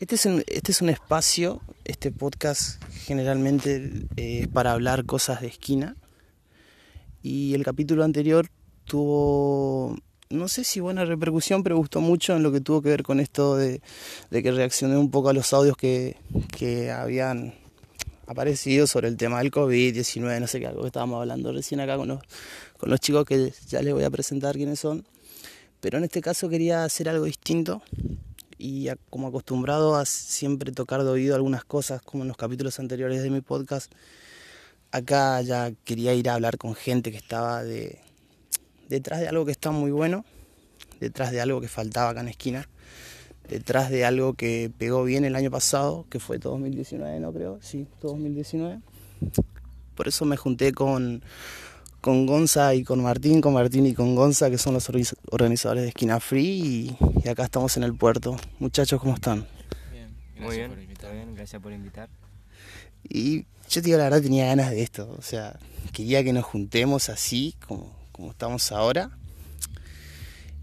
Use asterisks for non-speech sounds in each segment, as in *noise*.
Este es un, este es un espacio, este podcast generalmente eh, es para hablar cosas de esquina. Y el capítulo anterior tuvo, no sé si buena repercusión, pero gustó mucho en lo que tuvo que ver con esto de, que reaccioné un poco a los audios que, que habían aparecido sobre el tema del COVID-19, no sé qué, algo que estábamos hablando recién acá con los, con los chicos que ya les voy a presentar quiénes son. Pero en este caso quería hacer algo distinto y como acostumbrado a siempre tocar de oído algunas cosas como en los capítulos anteriores de mi podcast, acá ya quería ir a hablar con gente que estaba de, detrás de algo que está muy bueno, detrás de algo que faltaba acá en esquina, detrás de algo que pegó bien el año pasado, que fue 2019, no creo, sí, 2019. Por eso me junté con con Gonza y con Martín, con Martín y con Gonza, que son los organizadores de Esquina Free, y, acá estamos en el puerto. Muchachos, ¿cómo están? Bien, Muy bien, por invitar. bien, gracias por invitar. Y yo te digo, la verdad tenía ganas de esto, o sea, quería que nos juntemos así, como, como estamos ahora.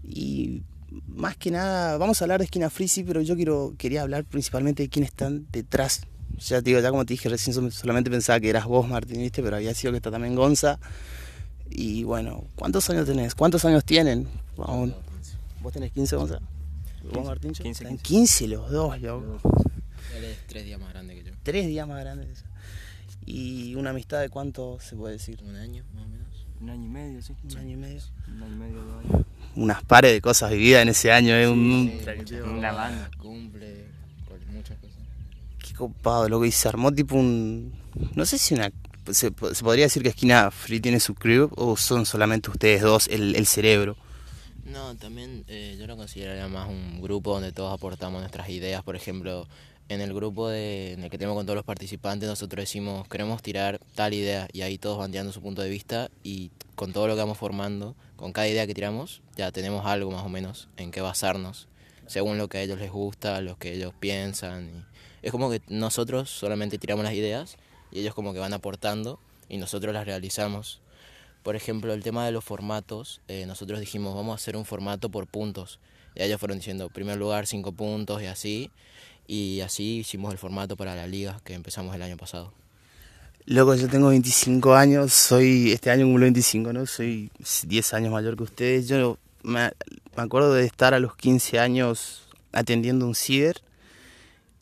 Y más que nada, vamos a hablar de Esquina Free, sí, pero yo quiero, quería hablar principalmente de quiénes están detrás. Ya te digo, ya como te dije recién, solamente pensaba que eras vos, Martín, ¿viste? pero había sido que está también Gonza y bueno, ¿cuántos años tenés? ¿Cuántos años tienen? Vamos. ¿Vos tenés 15, Gonzalo? ¿Vos, Martín? 15, 15. 15 los dos, loco. Él es tres días más grande que yo. Tres días más grande que yo. ¿Y una amistad de cuánto se puede decir? Un año, más o menos. Un año y medio, sí. Un año y medio. Un año y medio, dos años. Unas pares de cosas vividas en ese año, ¿eh? un, sí, una banda. Cumple, muchas cosas. Qué copado, lo que se armó tipo un. No sé si una se, podría decir que Esquina Free tiene su crew o son solamente ustedes dos el, cerebro? No, también eh, yo lo consideraría más un grupo donde todos aportamos nuestras ideas. Por ejemplo, en el grupo de, en el que tenemos con todos los participantes, nosotros decimos queremos tirar tal idea y ahí todos van tirando su punto de vista y con todo lo que vamos formando, con cada idea que tiramos, ya tenemos algo más o menos en qué basarnos, según lo que a ellos les gusta, lo que ellos piensan. es como que nosotros solamente tiramos las ideas y ellos como que van aportando y nosotros las realizamos. Por ejemplo, el tema de los formatos, eh, nosotros dijimos vamos a hacer un formato por puntos. Y ellos fueron diciendo, primer lugar, cinco puntos y así. Y así hicimos el formato para la liga que empezamos el año pasado. Loco, yo tengo 25 años, soy este año cumplo 25, ¿no? Soy 10 años mayor que ustedes. Yo me, me acuerdo de estar a los 15 años atendiendo un ciber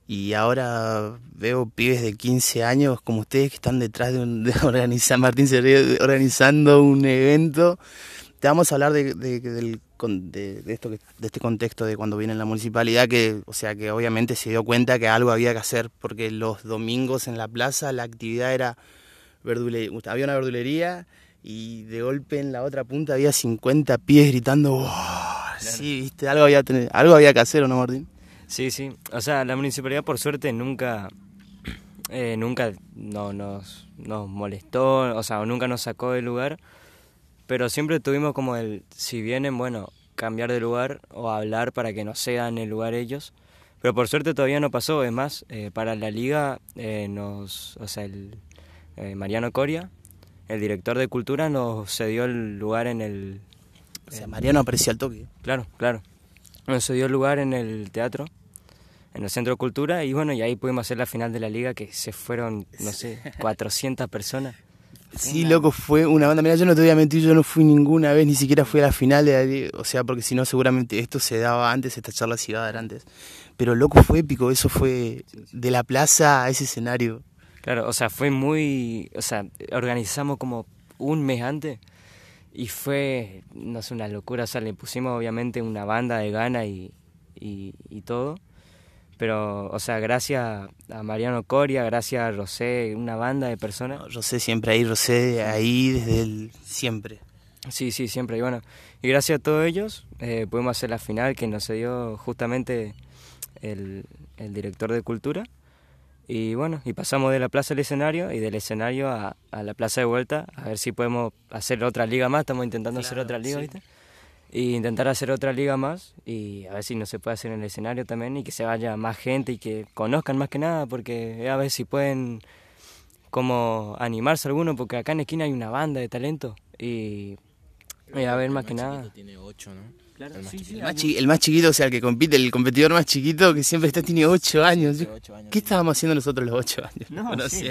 y ahora veo pibes de 15 años como ustedes que están detrás de, un, *laughs* de organizar, Martín se organizando un evento. Te vamos a hablar de, de, de, esto, de este contexto de cuando viene en la municipalidad, que, o sea, que obviamente se dio cuenta que algo había que hacer, porque los domingos en la plaza la actividad era verdulería, había una verdulería y de golpe en la otra punta había 50 pies gritando, sí, viste, algo había, algo había que hacer, ¿o no, Martín? Sí, sí. O sea, la municipalidad por suerte nunca, eh, nunca no, nos, nos molestó, o sea, nunca nos sacó del lugar, pero siempre tuvimos como el, si vienen, bueno, cambiar de lugar o hablar para que no sean el lugar ellos. Pero por suerte todavía no pasó, es más, eh, para la liga eh, nos, o sea, el Mariano Coria, el director de cultura, nos cedió el lugar en el... O sea, Mariano aprecia el toque. Claro, claro. Nos cedió el lugar en el teatro en el Centro de Cultura y bueno, y ahí pudimos hacer la final de la liga que se fueron, no sé, *laughs* 400 personas. Sí, loco, fue una banda. Mira, yo no te voy a mentir, yo no fui ninguna vez, ni siquiera fui a la final de la liga. O sea, porque si no, seguramente esto se daba antes, esta charla se iba a dar antes. Pero loco, fue épico, eso fue de la plaza a ese escenario. Claro, o sea, fue muy. O sea, organizamos como un mes antes y fue, no sé, una locura. O sea, le pusimos obviamente una banda de gana y, y, y todo pero, o sea, gracias a Mariano Coria, gracias a Rosé, una banda de personas. Rosé siempre ahí, Rosé ahí desde el siempre. Sí, sí, siempre. Y bueno, y gracias a todos ellos eh, pudimos hacer la final que nos dio justamente el, el, director de cultura. Y bueno, y pasamos de la plaza al escenario y del escenario a, a la plaza de vuelta a ver si podemos hacer otra liga más. Estamos intentando hacer otra liga, ¿viste? y intentar hacer otra liga más y a ver si no se puede hacer en el escenario también y que se vaya más gente y que conozcan más que nada porque a ver si pueden como animarse alguno porque acá en esquina hay una banda de talento y, a ver más que nada tiene ocho, ¿no? Claro, El más sí, sí, El más, chi- el más chiquito, o sea, el que compite, el competidor más chiquito que siempre está, tiene 8 años. De ocho años, ¿Qué estábamos haciendo nosotros los 8 años? No, *laughs* sí,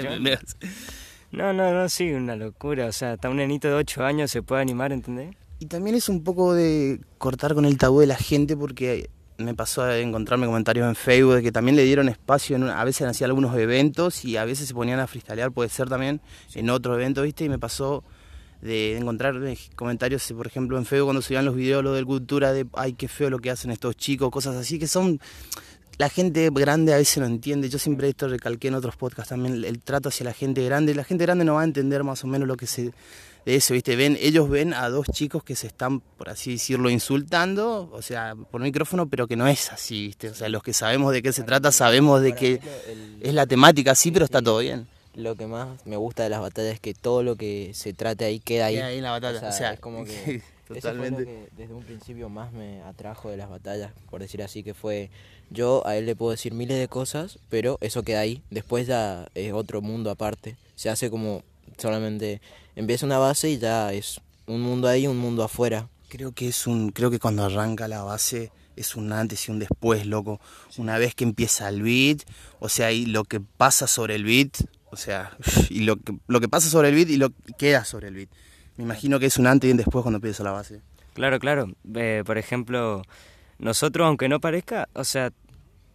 No, no, no, sí, una locura. O sea, hasta un nenito de 8 años se puede animar, ¿entendés? Y también es un poco de cortar con el tabú de la gente porque me pasó a encontrarme comentarios en Facebook de que también le dieron espacio, en una- a veces hacían algunos eventos y a veces se ponían a freestylear, puede ser también en otro evento, ¿viste? Y me pasó de encontrar eh, comentarios, por ejemplo, en Facebook cuando subían los videos, lo del cultura, de, ay, qué feo lo que hacen estos chicos, cosas así, que son... La gente grande a veces no entiende, yo siempre esto recalqué en otros podcasts también, el, el trato hacia la gente grande, la gente grande no va a entender más o menos lo que se de eso, ¿viste? Ven, ellos ven a dos chicos que se están, por así decirlo, insultando, o sea, por micrófono, pero que no es así, ¿viste? O sea, los que sabemos de qué se trata, sabemos de que es la temática, sí, pero está todo bien. Lo que más me gusta de las batallas es que todo lo que se trate ahí queda ahí. Queda ahí en la batalla, o sea, es como que *laughs* eso fue lo totalmente. que desde un principio más me atrajo de las batallas, por decir así, que fue yo a él le puedo decir miles de cosas, pero eso queda ahí. Después ya es otro mundo aparte. Se hace como solamente empieza una base y ya es un mundo ahí, un mundo afuera. Creo que es un, creo que cuando arranca la base es un antes y un después, loco. Una vez que empieza el beat, o sea, y lo que pasa sobre el beat, o sea, *laughs* y lo que, lo que pasa sobre el beat y lo que queda sobre el beat. Me imagino que es un antes y un después cuando empieza la base. Claro, claro. Eh, por ejemplo, nosotros, aunque no parezca, o sea,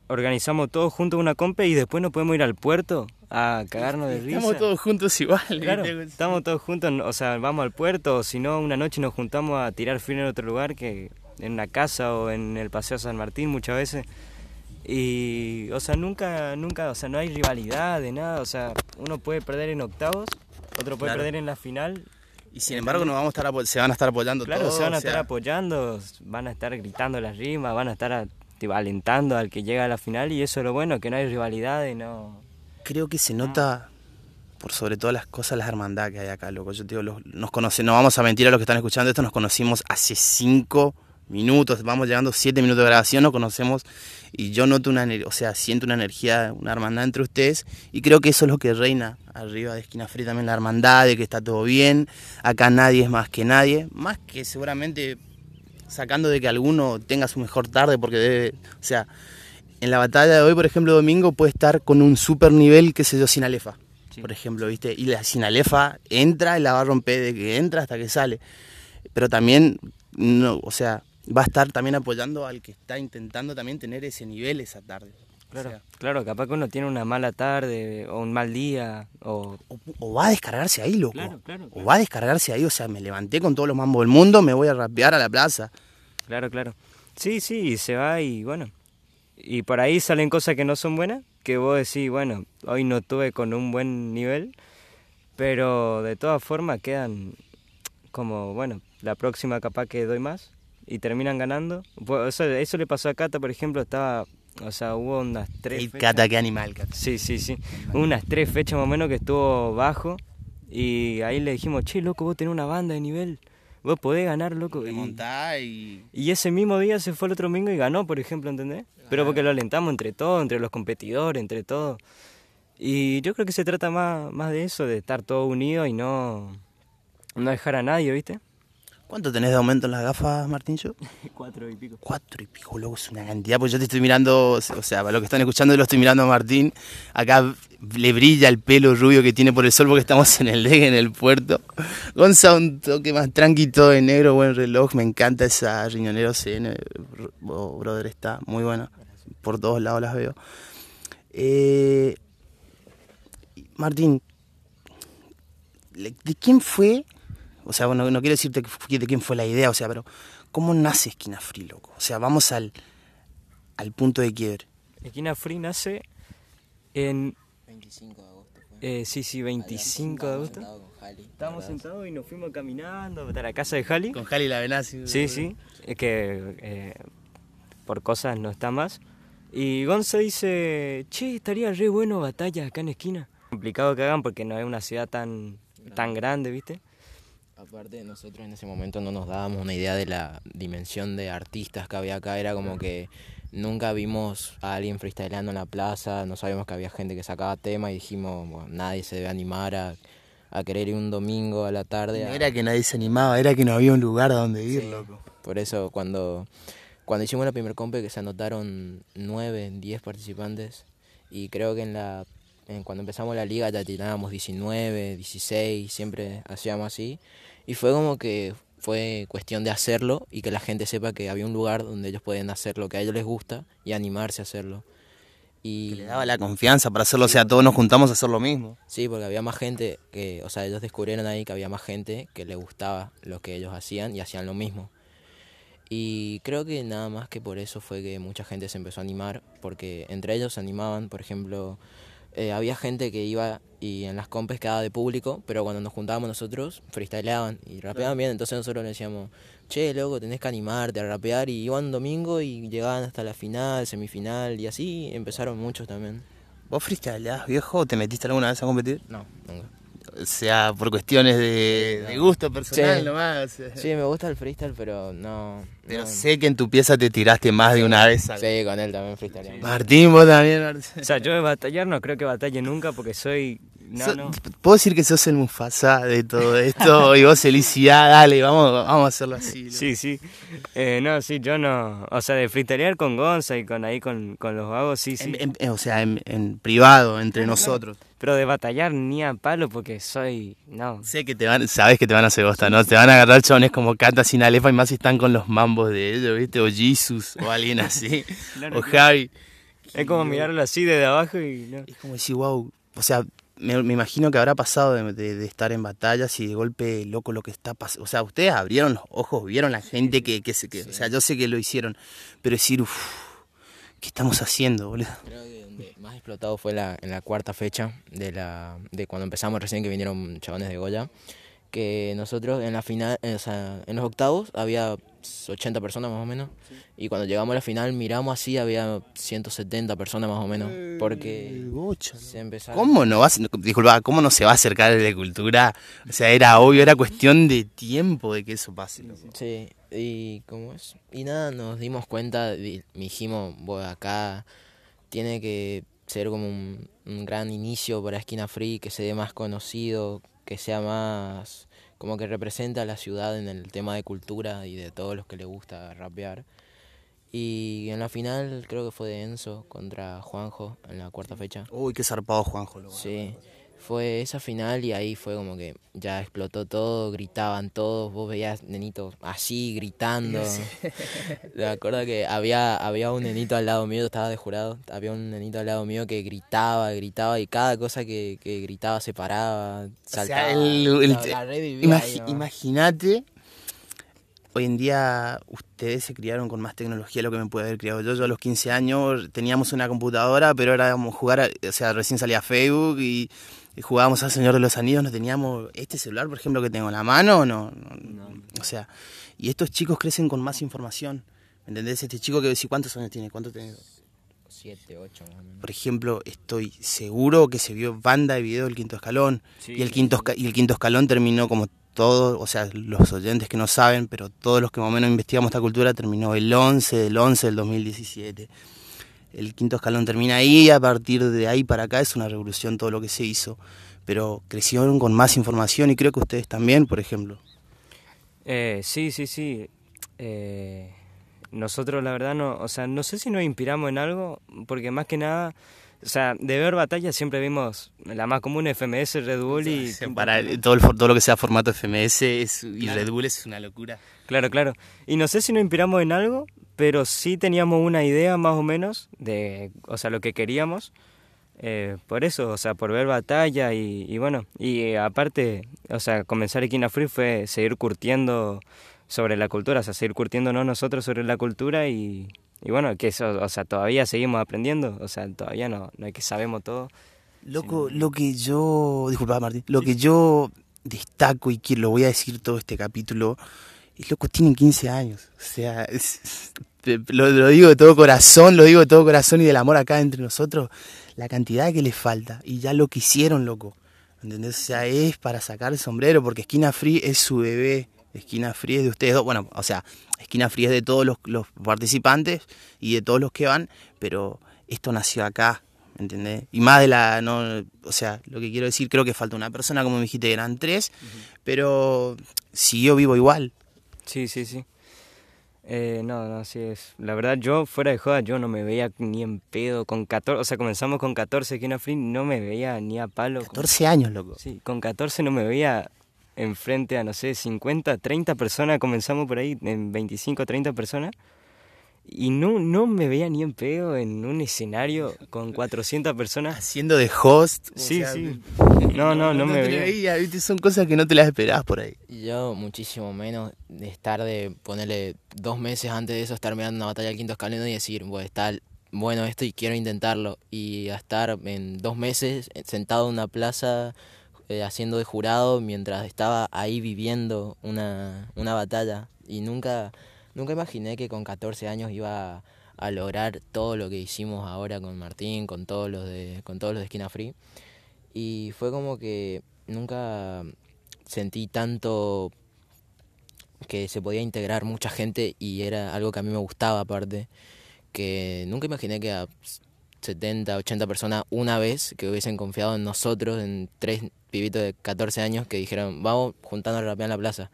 organizamos todos juntos una compa y después nos podemos ir al puerto a cagarnos de risa. Estamos todos juntos igual. Claro, ¿viste? estamos todos juntos, o sea, vamos al puerto, o si no, una noche nos juntamos a tirar fin en otro lugar, que en una casa o en el Paseo San Martín muchas veces. Y, o sea, nunca, nunca, o sea, no hay rivalidad de nada, o sea, uno puede perder en octavos, otro puede Claro. perder en la final. Y sin embargo nos vamos a estar se van a estar apoyando Claro, todos. se van a o sea, estar apoyando, van a estar gritando las rimas, van a estar a- tipo, alentando al que llega a la final y eso es lo bueno, que no hay rivalidades, no... Creo que se nota por sobre todas las cosas la hermandad que hay acá, loco. Yo te digo, los- nos conocemos, no vamos a mentir a los que están escuchando esto, nos conocimos hace cinco minutos, vamos llegando siete minutos de grabación, nos conocemos y yo noto una, o sea, siento una energía, una hermandad entre ustedes y creo que eso es lo que reina arriba de Esquina Fría también, la hermandad, de que está todo bien, acá nadie es más que nadie, más que seguramente sacando de que alguno tenga su mejor tarde porque debe, o sea, en la batalla de hoy, por ejemplo, Domingo puede estar con un super nivel, qué sé yo, sin Alefa, Sí. por ejemplo, ¿viste? Y la sin Alefa entra y la va a romper de que entra hasta que sale. Pero también, no, o sea, va a estar también apoyando al que está intentando también tener ese nivel esa tarde. O Claro, sea, claro, capaz que uno tiene una mala tarde o un mal día o... o, o va a descargarse ahí, loco. Claro, claro, O va a descargarse ahí, o sea, me levanté con todos los mambos del mundo, me voy a rapear a la plaza. Claro, claro. Sí, sí, y se va y bueno. Y por ahí salen cosas que no son buenas, que vos decís, bueno, hoy no tuve con un buen nivel, pero de todas formas quedan como, bueno, la próxima capaz que doy más y terminan ganando. Eso, eso le pasó a Cata, por ejemplo, estaba, o sea, hubo unas tres... Fechas- Cata, qué animal, Cata. Sí, sí, sí. Unas tres fechas más o menos que estuvo bajo y ahí le dijimos, che, loco, vos tenés una banda de nivel, vos podés ganar, loco. Y- Remontá y... y ese mismo día se fue el otro domingo y ganó, por ejemplo, ¿entendés? Pero porque lo alentamos entre todos, entre los competidores, entre todos. Y yo creo que se trata más, más de eso, de estar todos unidos y no, no dejar a nadie, ¿viste? ¿Cuánto tenés de aumento en las gafas, Martín? Yo? *laughs* Cuatro y pico. Cuatro y pico, loco, es una cantidad, pues yo te estoy mirando, o sea, para los que están escuchando, yo lo estoy mirando a Martín, acá le brilla el pelo rubio que tiene por el sol porque estamos en el deck, en el puerto. Gonza, un toque más tranquilo de negro, buen reloj, me encanta esa riñonero CN, bro- brother, está muy buena, por todos lados las veo. Eh, Martín, ¿de quién fue? O sea, bueno, no quiero decirte que fue- de quién fue la idea, o sea, pero ¿cómo nace Esquina Free, loco? O sea, vamos al, al punto de quiebre. Esquina Free nace en, 25 de agosto fue. eh, sí, sí, 25 de agosto. Estábamos sentados y nos fuimos caminando hasta la casa de Jali. Con Jali la Benassi. Sí, sí, es que eh, por cosas no está más. Y Gonza dice, che, estaría re bueno batallas acá en esquina. Complicado que hagan porque no es una ciudad tan, tan grande, ¿viste? Aparte, nosotros en ese momento no nos dábamos una idea de la dimensión de artistas que había acá. Era como que nunca vimos a alguien freestyleando en la plaza, no sabíamos que había gente que sacaba tema y dijimos, bueno, nadie se debe animar a, a querer ir un domingo a la tarde. No a- era que nadie se animaba, era que no había un lugar a donde ir, Sí. loco. Por eso cuando, cuando hicimos la primer compe que se anotaron 9, 10 participantes y creo que en la en cuando empezamos la liga ya tirábamos 19, 16, siempre hacíamos así. Y fue como que fue cuestión de hacerlo y que la gente sepa que había un lugar donde ellos pueden hacer lo que a ellos les gusta y animarse a hacerlo. Y le daba la confianza para hacerlo, o sea, todos nos juntamos a hacer lo mismo. Sí, porque había más gente que, o sea, ellos descubrieron ahí que había más gente que le gustaba lo que ellos hacían y hacían lo mismo. Y creo que nada más que por eso fue que mucha gente se empezó a animar, porque entre ellos se animaban, por ejemplo, eh, había gente que iba y en las compes quedaba de público, pero cuando nos juntábamos nosotros, freestyleaban y rapeaban bien, entonces nosotros le decíamos, che, loco, tenés que animarte a rapear, y iban domingo y llegaban hasta la final, semifinal, y así empezaron muchos también. ¿Vos freestyleás, viejo, o te metiste alguna vez a competir? No, nunca. O sea, por cuestiones de, gusto personal nomás. Sí, me gusta el freestyle, pero no. Pero sé que en tu pieza te tiraste más de una vez. Sí, con él también freestyle. Martín, vos también. O sea, yo de batallar no creo que batalle nunca porque soy no, Puedo decir que sos el Mufasa de todo esto *laughs* y vos felicidad, dale, vamos, vamos a hacerlo así. Sí, sí. Eh, no, sí, yo no. O sea, de freestylear con Gonza y con ahí con, los vagos, sí, sí. o sea, en, privado, entre nosotros. Pero de batallar ni a palo porque soy. No. Sé que te van, sabes que te van a hacer bosta, ¿no? Te van a agarrar chones como Canta sin Alefa y más si están con los mambos de ellos, ¿viste? O Jesus o alguien así. *laughs* o Harry. Es como mirarlo así desde abajo y. Es como decir, wow. O sea, me, imagino que habrá pasado de, estar en batallas y de golpe loco lo que está pasando. O sea, ustedes abrieron los ojos, vieron la gente que, que se... Que, O sea, yo sé que lo hicieron, pero decir, uff, ¿qué estamos haciendo, boludo? Creo que donde más explotado fue la, en la cuarta fecha de, la, de cuando empezamos recién que vinieron chabones de Goya que nosotros en la final, o sea, en los octavos había 80 personas más o menos. Y cuando llegamos a la final miramos así había 170 personas más o menos porque se empezaron... ¿Cómo no va disculpa, cómo no se va a acercar de cultura? O sea, era obvio, era cuestión de tiempo de que eso pase. Sí, y cómo es y nada, nos dimos cuenta, dijimos, voy acá tiene que ser como un, un gran inicio para Esquina Free, que se dé más conocido, que sea más como que representa a la ciudad en el tema de cultura y de todos los que le gusta rapear. Y en la final creo que fue de Enzo contra Juanjo en la cuarta fecha. Uy, qué zarpado Juanjo. sí fue esa final y ahí fue como que ya explotó todo, gritaban todos, vos veías nenitos así gritando. Me acuerdo que había, había un nenito al lado mío, estaba de jurado, había un nenito al lado mío que gritaba, gritaba y cada cosa que, gritaba se paraba, saltaba. Imagínate, hoy en día ustedes se criaron con más tecnología de lo que me puede haber criado yo. Yo a los 15 años teníamos una computadora, pero era como jugar, o sea, recién salía Facebook y jugábamos al Señor de los Anillos, no teníamos este celular, por ejemplo, que tengo en la mano, no, o sea, y estos chicos crecen con más información, ¿me entendés? Este chico que si cuántos años tiene, ¿cuánto tiene? Siete, ocho. Por ejemplo, estoy seguro que se vio banda de video del quinto escalón y el quinto y el quinto escalón terminó como todos, o sea, los oyentes que no saben, pero todos los que más o menos investigamos esta cultura terminó el 11 del 11 del 2017 el quinto escalón termina ahí, a partir de ahí para acá es una revolución todo lo que se hizo, pero crecieron con más información y creo que ustedes también, por ejemplo. Eh, sí, sí, sí. Eh, nosotros la verdad no, o sea, no sé si nos inspiramos en algo, porque más que nada, o sea, de ver batallas siempre vimos la más común FMS, Red Bull y... Para todo, todo lo que sea formato FMS y Red Bull es una locura. Claro, claro. Y no sé si nos inspiramos en algo, pero sí teníamos una idea más o menos de, o sea, lo que queríamos. Eh, por eso, o sea, por ver batalla y, bueno, y eh, aparte, o sea, comenzar Equina Free fue seguir curtiendo sobre la cultura, o sea, seguir curtiéndonos nosotros sobre la cultura y, y bueno, que eso, o sea, todavía seguimos aprendiendo, o sea, todavía no, no es que sabemos todo. Loco, lo que yo, disculpa Martín, lo que yo destaco y que lo voy a decir todo este capítulo, es loco, tienen 15 años, o sea, es, *laughs* lo, digo de todo corazón, lo digo de todo corazón y del amor acá entre nosotros, la cantidad que les falta y ya lo que hicieron, loco. ¿Entendés? O sea, es para sacar el sombrero porque Esquina Free es su bebé. Esquina Free es de ustedes dos. Bueno, o sea, Esquina Free es de todos los, participantes y de todos los que van, pero esto nació acá, ¿entendés? Y más de la, no, o sea, lo que quiero decir, creo que falta una persona, como me dijiste, eran tres, pero siguió vivo igual. Sí, sí, sí. Eh, no, no, así es. La verdad, yo fuera de joda, yo no me veía ni en pedo. Con 14, o sea, comenzamos con 14 aquí en Free, no me veía ni a palo. 14 años, loco. Sí, con 14 no me veía enfrente a, no sé, 50, 30 personas. Comenzamos por ahí, en 25, 30 personas. Y no, no me veía ni en pedo en un escenario con 400 personas. Haciendo de host. Sí, sí. No, no, no, me te veía. veía, ¿viste? Son cosas que no te las esperabas por ahí. Yo muchísimo menos de estar de ponerle dos meses antes de eso, estar mirando una batalla al quinto escalón y decir, bueno, está bueno esto y quiero intentarlo. Y a estar en dos meses sentado en una plaza eh, haciendo de jurado mientras estaba ahí viviendo una, una batalla. Y nunca, nunca imaginé que con 14 años iba a, lograr todo lo que hicimos ahora con Martín, con todos los de, con todos los de Esquina Free. Y fue como que nunca sentí tanto que se podía integrar mucha gente y era algo que a mí me gustaba aparte, que nunca imaginé que a 70, 80 personas una vez que hubiesen confiado en nosotros, en tres pibitos de 14 años que dijeron, vamos juntando a rapear en la plaza.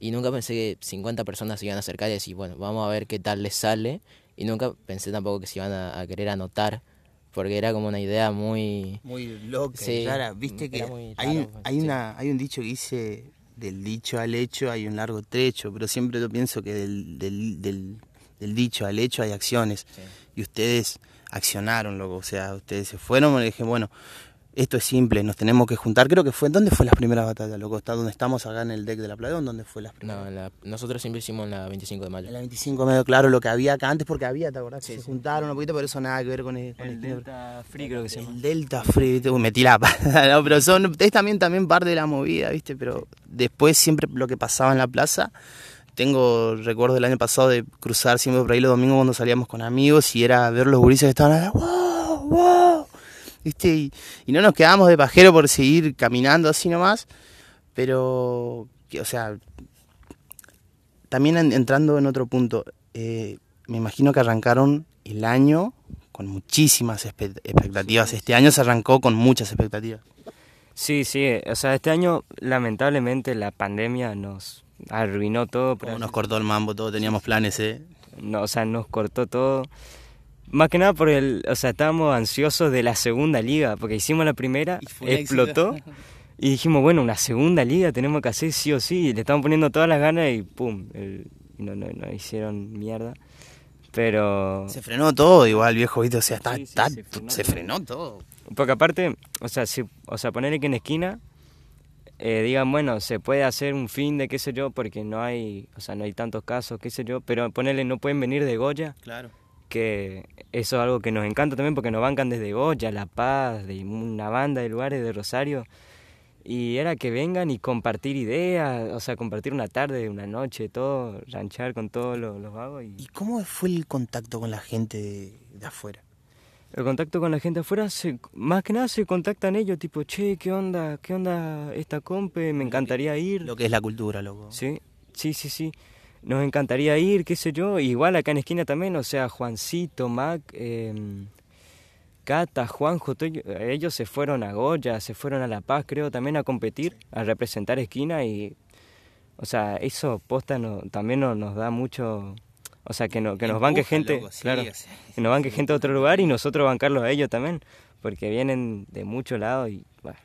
Y nunca pensé que 50 personas se iban a acercar y decir, bueno, vamos a ver qué tal les sale. Y nunca pensé tampoco que se iban a, a querer anotar, porque era como una idea muy... Muy loca. Sí, rara. Viste que hay, raro, hay, sí. una, hay un dicho que dice, del dicho al hecho hay un largo trecho, pero siempre yo pienso que del, del, del, del dicho al hecho hay acciones. Sí. Y ustedes accionaron, loco. O sea, ustedes se fueron y dije, bueno, esto es simple, nos tenemos que juntar. Creo que fue, ¿dónde fue las primeras batallas, loco? ¿Está donde estamos acá en el deck de la playa? ¿Dónde fue las primeras? No, la- nosotros siempre hicimos en la 25 de mayo. En la 25 medio claro lo que había acá antes, porque había, ¿te acordás? que Sí, se sí. juntaron un poquito, pero eso nada que ver con el, con El el- Delta Free creo que se llama. el Delta Free. Uy, metí la pata, *laughs* no, pero son, es también, también parte de la movida, ¿viste? Pero después siempre lo que pasaba en la plaza, tengo recuerdo del año pasado de cruzar siempre por ahí los domingos cuando salíamos con amigos y era ver los gurises que estaban allá, wow, wow, ¿viste? Y, y no nos quedábamos de pajero por seguir caminando así nomás, pero, o sea, también en- entrando en otro punto, eh, me imagino que arrancaron el año con muchísimas expectativas. Este año se arrancó con muchas expectativas. Sí, sí, o sea, este año lamentablemente la pandemia nos arruinó todo. nos cortó el mambo, todos teníamos planes, ¿eh? no, o sea, nos cortó todo. Más que nada por el, o sea, estábamos ansiosos de la segunda liga, porque hicimos la primera, Y explotó, *laughs* y dijimos, bueno, una segunda liga tenemos que hacer sí o sí, y le estamos poniendo todas las ganas y pum, el- no, no, no hicieron mierda. Pero, Se frenó todo igual, viejo, ¿viste? O sea, está, Sí, sí, está- se frenó se todo. frenó todo. porque aparte, o sea, si, o sea, ponerle que en esquina eh, digan, bueno, se puede hacer un fin de qué sé yo, porque no hay, o sea, no hay tantos casos, qué sé yo, pero ponerle no pueden venir de Goya, Claro. que eso es algo que nos encanta también porque nos bancan desde Goya, La Paz, de una banda de lugares de Rosario. Y era que vengan y compartir ideas, o sea, compartir una tarde, una noche, todo, ranchar con todos los, los vagos. Y ¿Y cómo fue el contacto con la gente de, de afuera? El contacto con la gente afuera, se, más que nada se contactan ellos, tipo, che, ¿qué onda? ¿Qué onda esta compe? Me encantaría ir. Lo que es la cultura, loco. Sí, sí, sí, sí. Nos encantaría ir, qué sé yo. Igual acá en esquina también, o sea, Juancito, Mac, eh, Cata, Juanjo, ellos se fueron a Goya, se fueron a La Paz, creo, también a competir, a representar esquina y, o sea, eso posta no, también no- nos da mucho, o sea, que, no, que nos banque gente, loco, sí, claro, o sea, *laughs* que nos banque gente de otro lugar y nosotros bancarlos a ellos también, porque vienen de muchos lados y, bueno,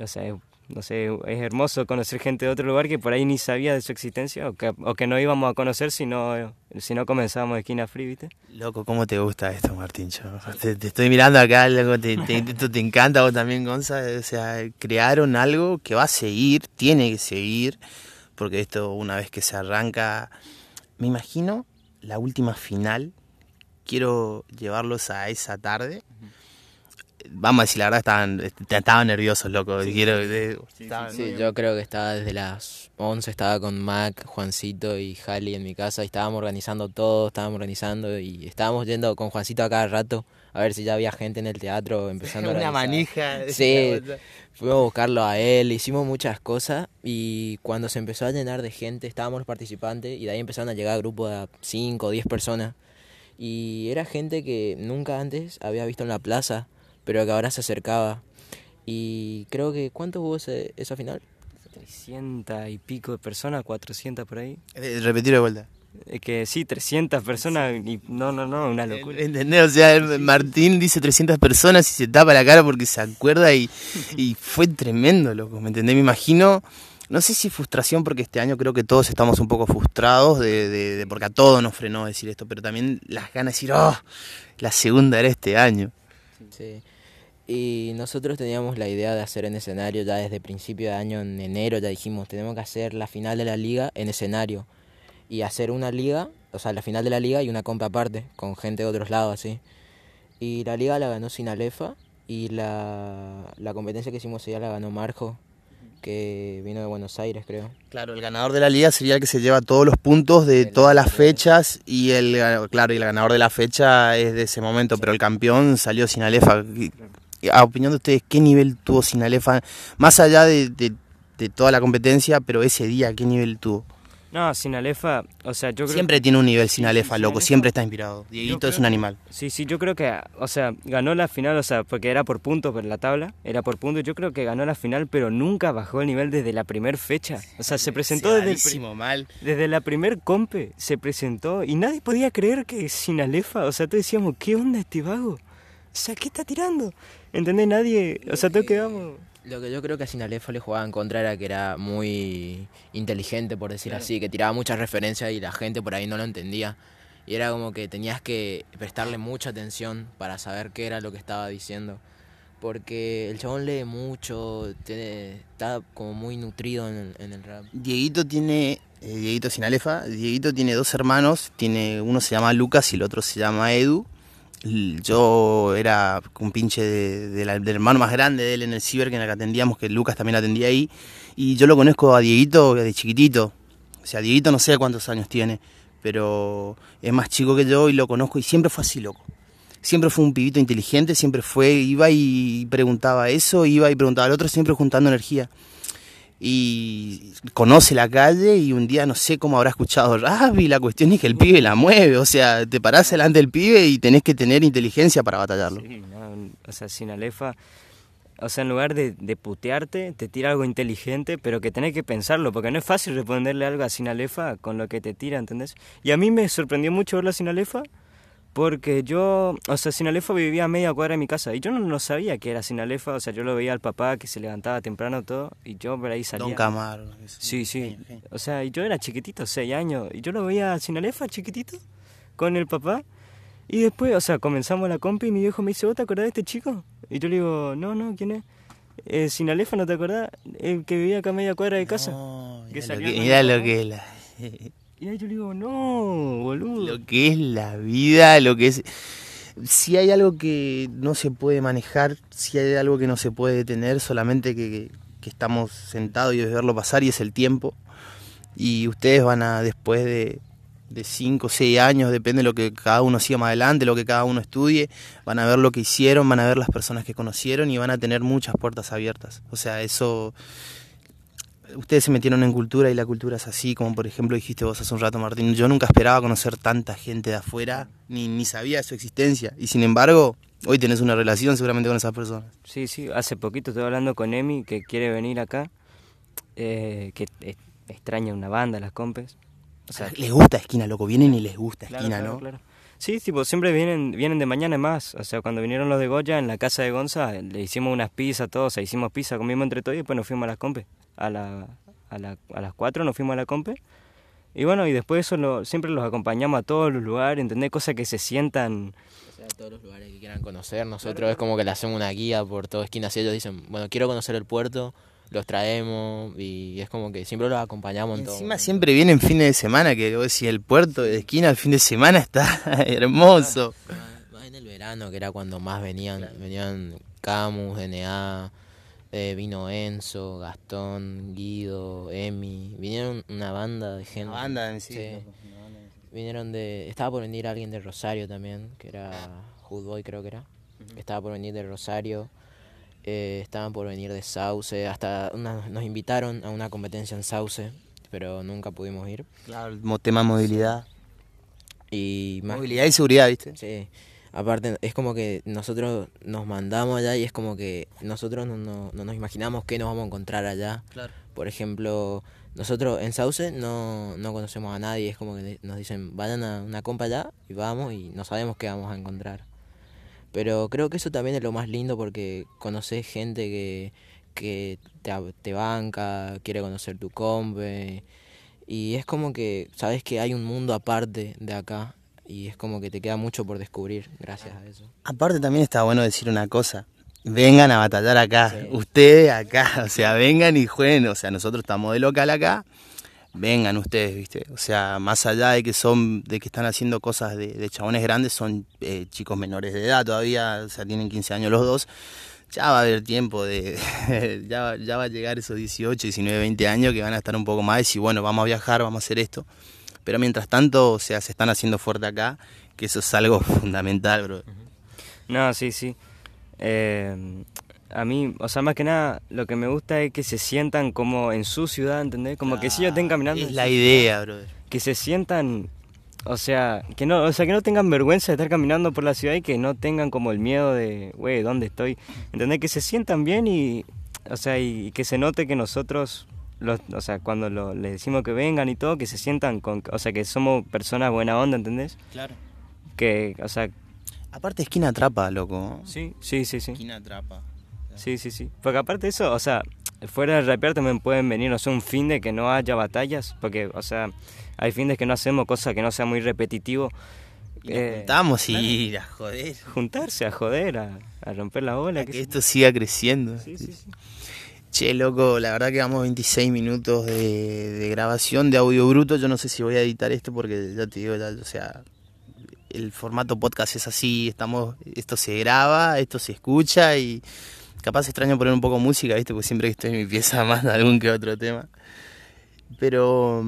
o sea, es- no sé, es hermoso conocer gente de otro lugar que por ahí ni sabía de su existencia o que, o que no íbamos a conocer si no, si no comenzábamos esquina free, ¿viste? Loco, ¿cómo te gusta esto, Martín? Yo te, te estoy mirando acá, loco, te, te, *laughs* esto te encanta vos también, Gonza. O sea, crearon algo que va a seguir, tiene que seguir, porque esto una vez que se arranca, me imagino la última final, quiero llevarlos a esa tarde. Vamos a decir, la verdad, estaban, estaban nerviosos, loco. Quiero, eh, estaban- Sí, yo creo que estaba desde las 11, estaba con Mac, Juancito y Jali en mi casa y estábamos organizando todo, estábamos organizando y estábamos yendo con Juancito a cada rato a ver si ya había gente en el teatro empezando a una organizar. manija. Sí, fuimos a buscarlo a él, hicimos muchas cosas y cuando se empezó a llenar de gente estábamos los participantes y de ahí empezaron a llegar grupos de 5 o 10 personas y era gente que nunca antes había visto en la plaza, pero que ahora se acercaba. Y creo que, ¿cuánto hubo ese, esa final? 300 y pico de personas, 400 por ahí. Eh, Repetir de vuelta. Es que sí, 300 personas, y no, no, no, una locura. ¿Entendés? O sea, Martín dice 300 personas y se tapa la cara porque se acuerda y, *laughs* y fue tremendo, loco, ¿me entendés? Me imagino, no sé si frustración porque este año creo que todos estamos un poco frustrados de, de- de- porque a todos nos frenó decir esto, pero también las ganas de decir, oh, la segunda era este año. Sí. Y nosotros teníamos la idea de hacer en escenario ya desde principio de año, en enero, ya dijimos, tenemos que hacer la final de la liga en escenario. Y hacer una liga, o sea, la final de la liga y una compra aparte, con gente de otros lados, así. Y la liga la ganó Sinalefa y la, la competencia que hicimos ella la ganó Marjo, que vino de Buenos Aires, creo. Claro, el ganador de la liga sería el que se lleva todos los puntos de todas las fechas y el claro, y el ganador de la fecha es de ese momento, pero el campeón salió Sinalefa. Y- A opinión de ustedes, ¿qué nivel tuvo Sinalefa? Más allá de, de- de toda la competencia, pero ese día, ¿qué nivel tuvo? No, Sinalefa, o sea, yo creo Siempre tiene un nivel Sinalefa, loco, Sinalefa. siempre está inspirado. Dieguito creo es un animal. Sí, sí, yo creo que, o sea, ganó la final, o sea, porque era por puntos por la tabla, era por puntos, yo creo que ganó la final, pero nunca bajó el nivel desde la primer fecha. O sea, se presentó desde, el mal. desde la primer compe, se presentó y nadie podía creer que Sinalefa, o sea, todos decíamos, ¿qué onda este vago? O sea, ¿qué está tirando? ¿Entendés? Nadie, o sea, todos quedamos... Lo que yo creo que a Sinalefa le jugaba en contra era que era muy inteligente, por decir así, que tiraba muchas referencias y la gente por ahí no lo entendía. Y era como que tenías que prestarle mucha atención para saber qué era lo que estaba diciendo. Porque el chabón lee mucho, tiene- está como muy nutrido en el, en el rap. Dieguito tiene, eh, Dieguito Sinalefa, Dieguito tiene dos hermanos, tiene uno se llama Lucas y el otro se llama Edu. Yo era un pinche de la- del hermano más grande de él en el ciber que en el que atendíamos, que Lucas también atendía ahí. Y yo lo conozco a Dieguito de chiquitito. O sea, Dieguito no sé cuántos años tiene, pero es más chico que yo y lo conozco y siempre fue así, loco. Siempre fue un pibito inteligente, siempre fue, iba y preguntaba eso, iba y preguntaba al otro, siempre juntando energía y conoce la calle y un día no sé cómo habrá escuchado rap y la cuestión es que el pibe la mueve, o sea, te parás delante del pibe y tenés que tener inteligencia para batallarlo. Sí, no, o sea, Sinalefa, o sea, en lugar de, de putearte, te tira algo inteligente, pero que tenés que pensarlo, porque no es fácil responderle algo a Sinalefa con lo que te tira, ¿entendés? Y a mí me sorprendió mucho verlo a Sinalefa, porque yo, o sea, Sinalefa vivía a media cuadra de mi casa, y yo no, no sabía que era Sinalefa, o sea, yo lo veía al papá que se levantaba temprano todo, y yo por ahí salía. Don Camargo. Sí, sí. O sea, y yo era chiquitito, 6 años, y yo lo veía a Sinalefa chiquitito, con el papá. Y después, o sea, comenzamos la compi y mi viejo me dice, ¿vos te acordás de este chico? Y yo le digo, no, no, ¿quién es? Eh, Sinalefa, ¿no te acordás? El que vivía acá a media cuadra de casa. No, Que lo que, el lo que *laughs* Y ahí yo le digo, no, boludo. lo que es la vida, lo que es... Si hay algo que no se puede manejar, si hay algo que no se puede detener, solamente que, que estamos sentados y verlo pasar y es el tiempo. Y ustedes van a, después de, de 5 o 6 años, depende de lo que cada uno siga más adelante, lo que cada uno estudie, van a ver lo que hicieron, van a ver las personas que conocieron y van a tener muchas puertas abiertas. O sea, eso... Ustedes se metieron en cultura y la cultura es así, como por ejemplo dijiste vos hace un rato, Martín. Yo nunca esperaba conocer tanta gente de afuera, ni, ni sabía de su existencia. Y sin embargo, hoy tenés una relación seguramente con esas personas. Sí, sí, hace poquito estoy hablando con Emi, que quiere venir acá, eh, que eh, extraña una banda, las compes. O sea, les gusta esquina, loco, vienen y les gusta Claro, esquina, claro, ¿no? claro. Sí, tipo, siempre vienen, vienen de mañana más. O sea, cuando vinieron los de Goya en la casa de Gonza, le hicimos unas pizzas, todos, o sea, hicimos pizza, comimos entre todos y después nos fuimos a las compes. A, la, a, la, a las 4 nos fuimos a la compe. Y bueno, y después eso lo, siempre los acompañamos a todos los lugares, ¿entendés? Cosas que se sientan... O sea, todos los lugares que quieran conocer, nosotros es como que le hacemos una guía por toda esquina. Si ellos dicen, bueno, quiero conocer el puerto, los traemos y es como que siempre los acompañamos en todo. Encima siempre vienen fines de semana, que vos decís, el puerto de esquina el fin de semana está *laughs* hermoso. Más, más en el verano, que era cuando más venían, venían Camus, DNA, eh, vino Enzo, Gastón, Guido, Emi, vinieron una banda de gente. Una banda en sí, Sí. loco, una banda en sí. Vinieron de, estaba por venir alguien de Rosario también, que era Hoodboy creo que era, estaba por venir de Rosario, eh, estaban por venir de Sauce, hasta una- nos invitaron a una competencia en Sauce, pero nunca pudimos ir. Claro, el tema movilidad. Y más Movilidad y seguridad, ¿viste? Sí, aparte es como que nosotros nos mandamos allá y es como que nosotros no, no- no nos imaginamos qué nos vamos a encontrar allá. Claro. Por ejemplo, nosotros en Sauce no, no conocemos a nadie, es como que nos dicen, vayan a una compa allá y vamos y no sabemos qué vamos a encontrar. Pero creo que eso también es lo más lindo porque conoces gente que, que te, te banca, quiere conocer tu compe. Y es como que sabes que hay un mundo aparte de acá y es como que te queda mucho por descubrir gracias a eso. Aparte también está bueno decir una cosa. Vengan a batallar acá, ustedes acá, *laughs* o sea, vengan y jueguen, o sea, nosotros estamos de local acá, vengan ustedes, ¿viste? O sea, más allá de que son, de que están haciendo cosas de, chabones grandes, son eh, chicos menores de edad todavía, o sea, tienen 15 años los dos, ya va a haber tiempo de, *laughs* ya, ya va a llegar esos 18, 19, 20 años que van a estar un poco más y bueno, vamos a viajar, vamos a hacer esto. Pero mientras tanto, o sea, se están haciendo fuerte acá, que eso es algo *laughs* fundamental, bro. No, sí, sí. Eh, a mí, o sea, más que nada, lo que me gusta es que se sientan como en su ciudad, ¿entendés? Como que si ellos estén caminando. Es la idea, brother. Que se sientan, o sea, que no, o sea, que no tengan vergüenza de estar caminando por la ciudad y que no tengan como el miedo de, güey, ¿dónde estoy? ¿Entendés? Que se sientan bien y, o sea, y, que se note que nosotros, los, o sea, cuando lo, les decimos que vengan y todo, que se sientan con, o sea, que somos personas buena onda, ¿entendés? Claro. Que, o sea... Aparte, esquina atrapa, loco. Sí, sí, sí, sí. Esquina atrapa. Sí, sí, sí. Porque aparte de eso, o sea, fuera de rapear también pueden venir, o sea, un fin de que no haya batallas, porque, o sea, hay fines que no hacemos cosas que no sea muy repetitivo. Y eh, juntamos y a joder. Juntarse, a joder, a, romper la bola. que, esto siga creciendo. Sí, sí, sí. Che, loco, la verdad que vamos 26 minutos de, grabación de audio bruto. Yo no sé si voy a editar esto porque ya te digo, o sea, el formato podcast es así, estamos, esto se graba, esto se escucha y Capaz extraño poner un poco música, ¿viste? Porque siempre que estoy en mi pieza *laughs* más de algún que otro tema. Pero,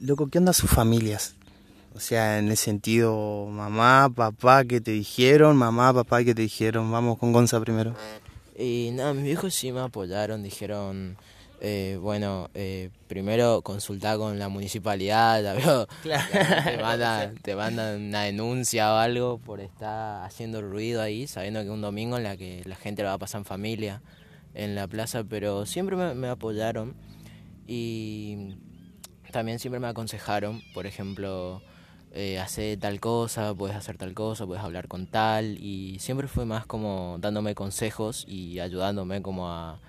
loco, ¿qué onda sus familias? O sea, en el sentido, mamá, papá, ¿qué te dijeron? Mamá, papá, ¿qué te dijeron? Vamos con Gonza primero. Y nada, mis viejos sí me apoyaron, dijeron, eh, bueno, eh, primero consultar con la municipalidad, *laughs* te, mandan, una denuncia o algo por estar haciendo ruido ahí, sabiendo que es un domingo en la que la gente lo va a pasar en familia en la plaza, pero siempre me, apoyaron y también siempre me aconsejaron, por ejemplo, eh, hacer tal cosa, puedes hacer tal cosa, puedes hablar con tal, y siempre fue más como dándome consejos y ayudándome como a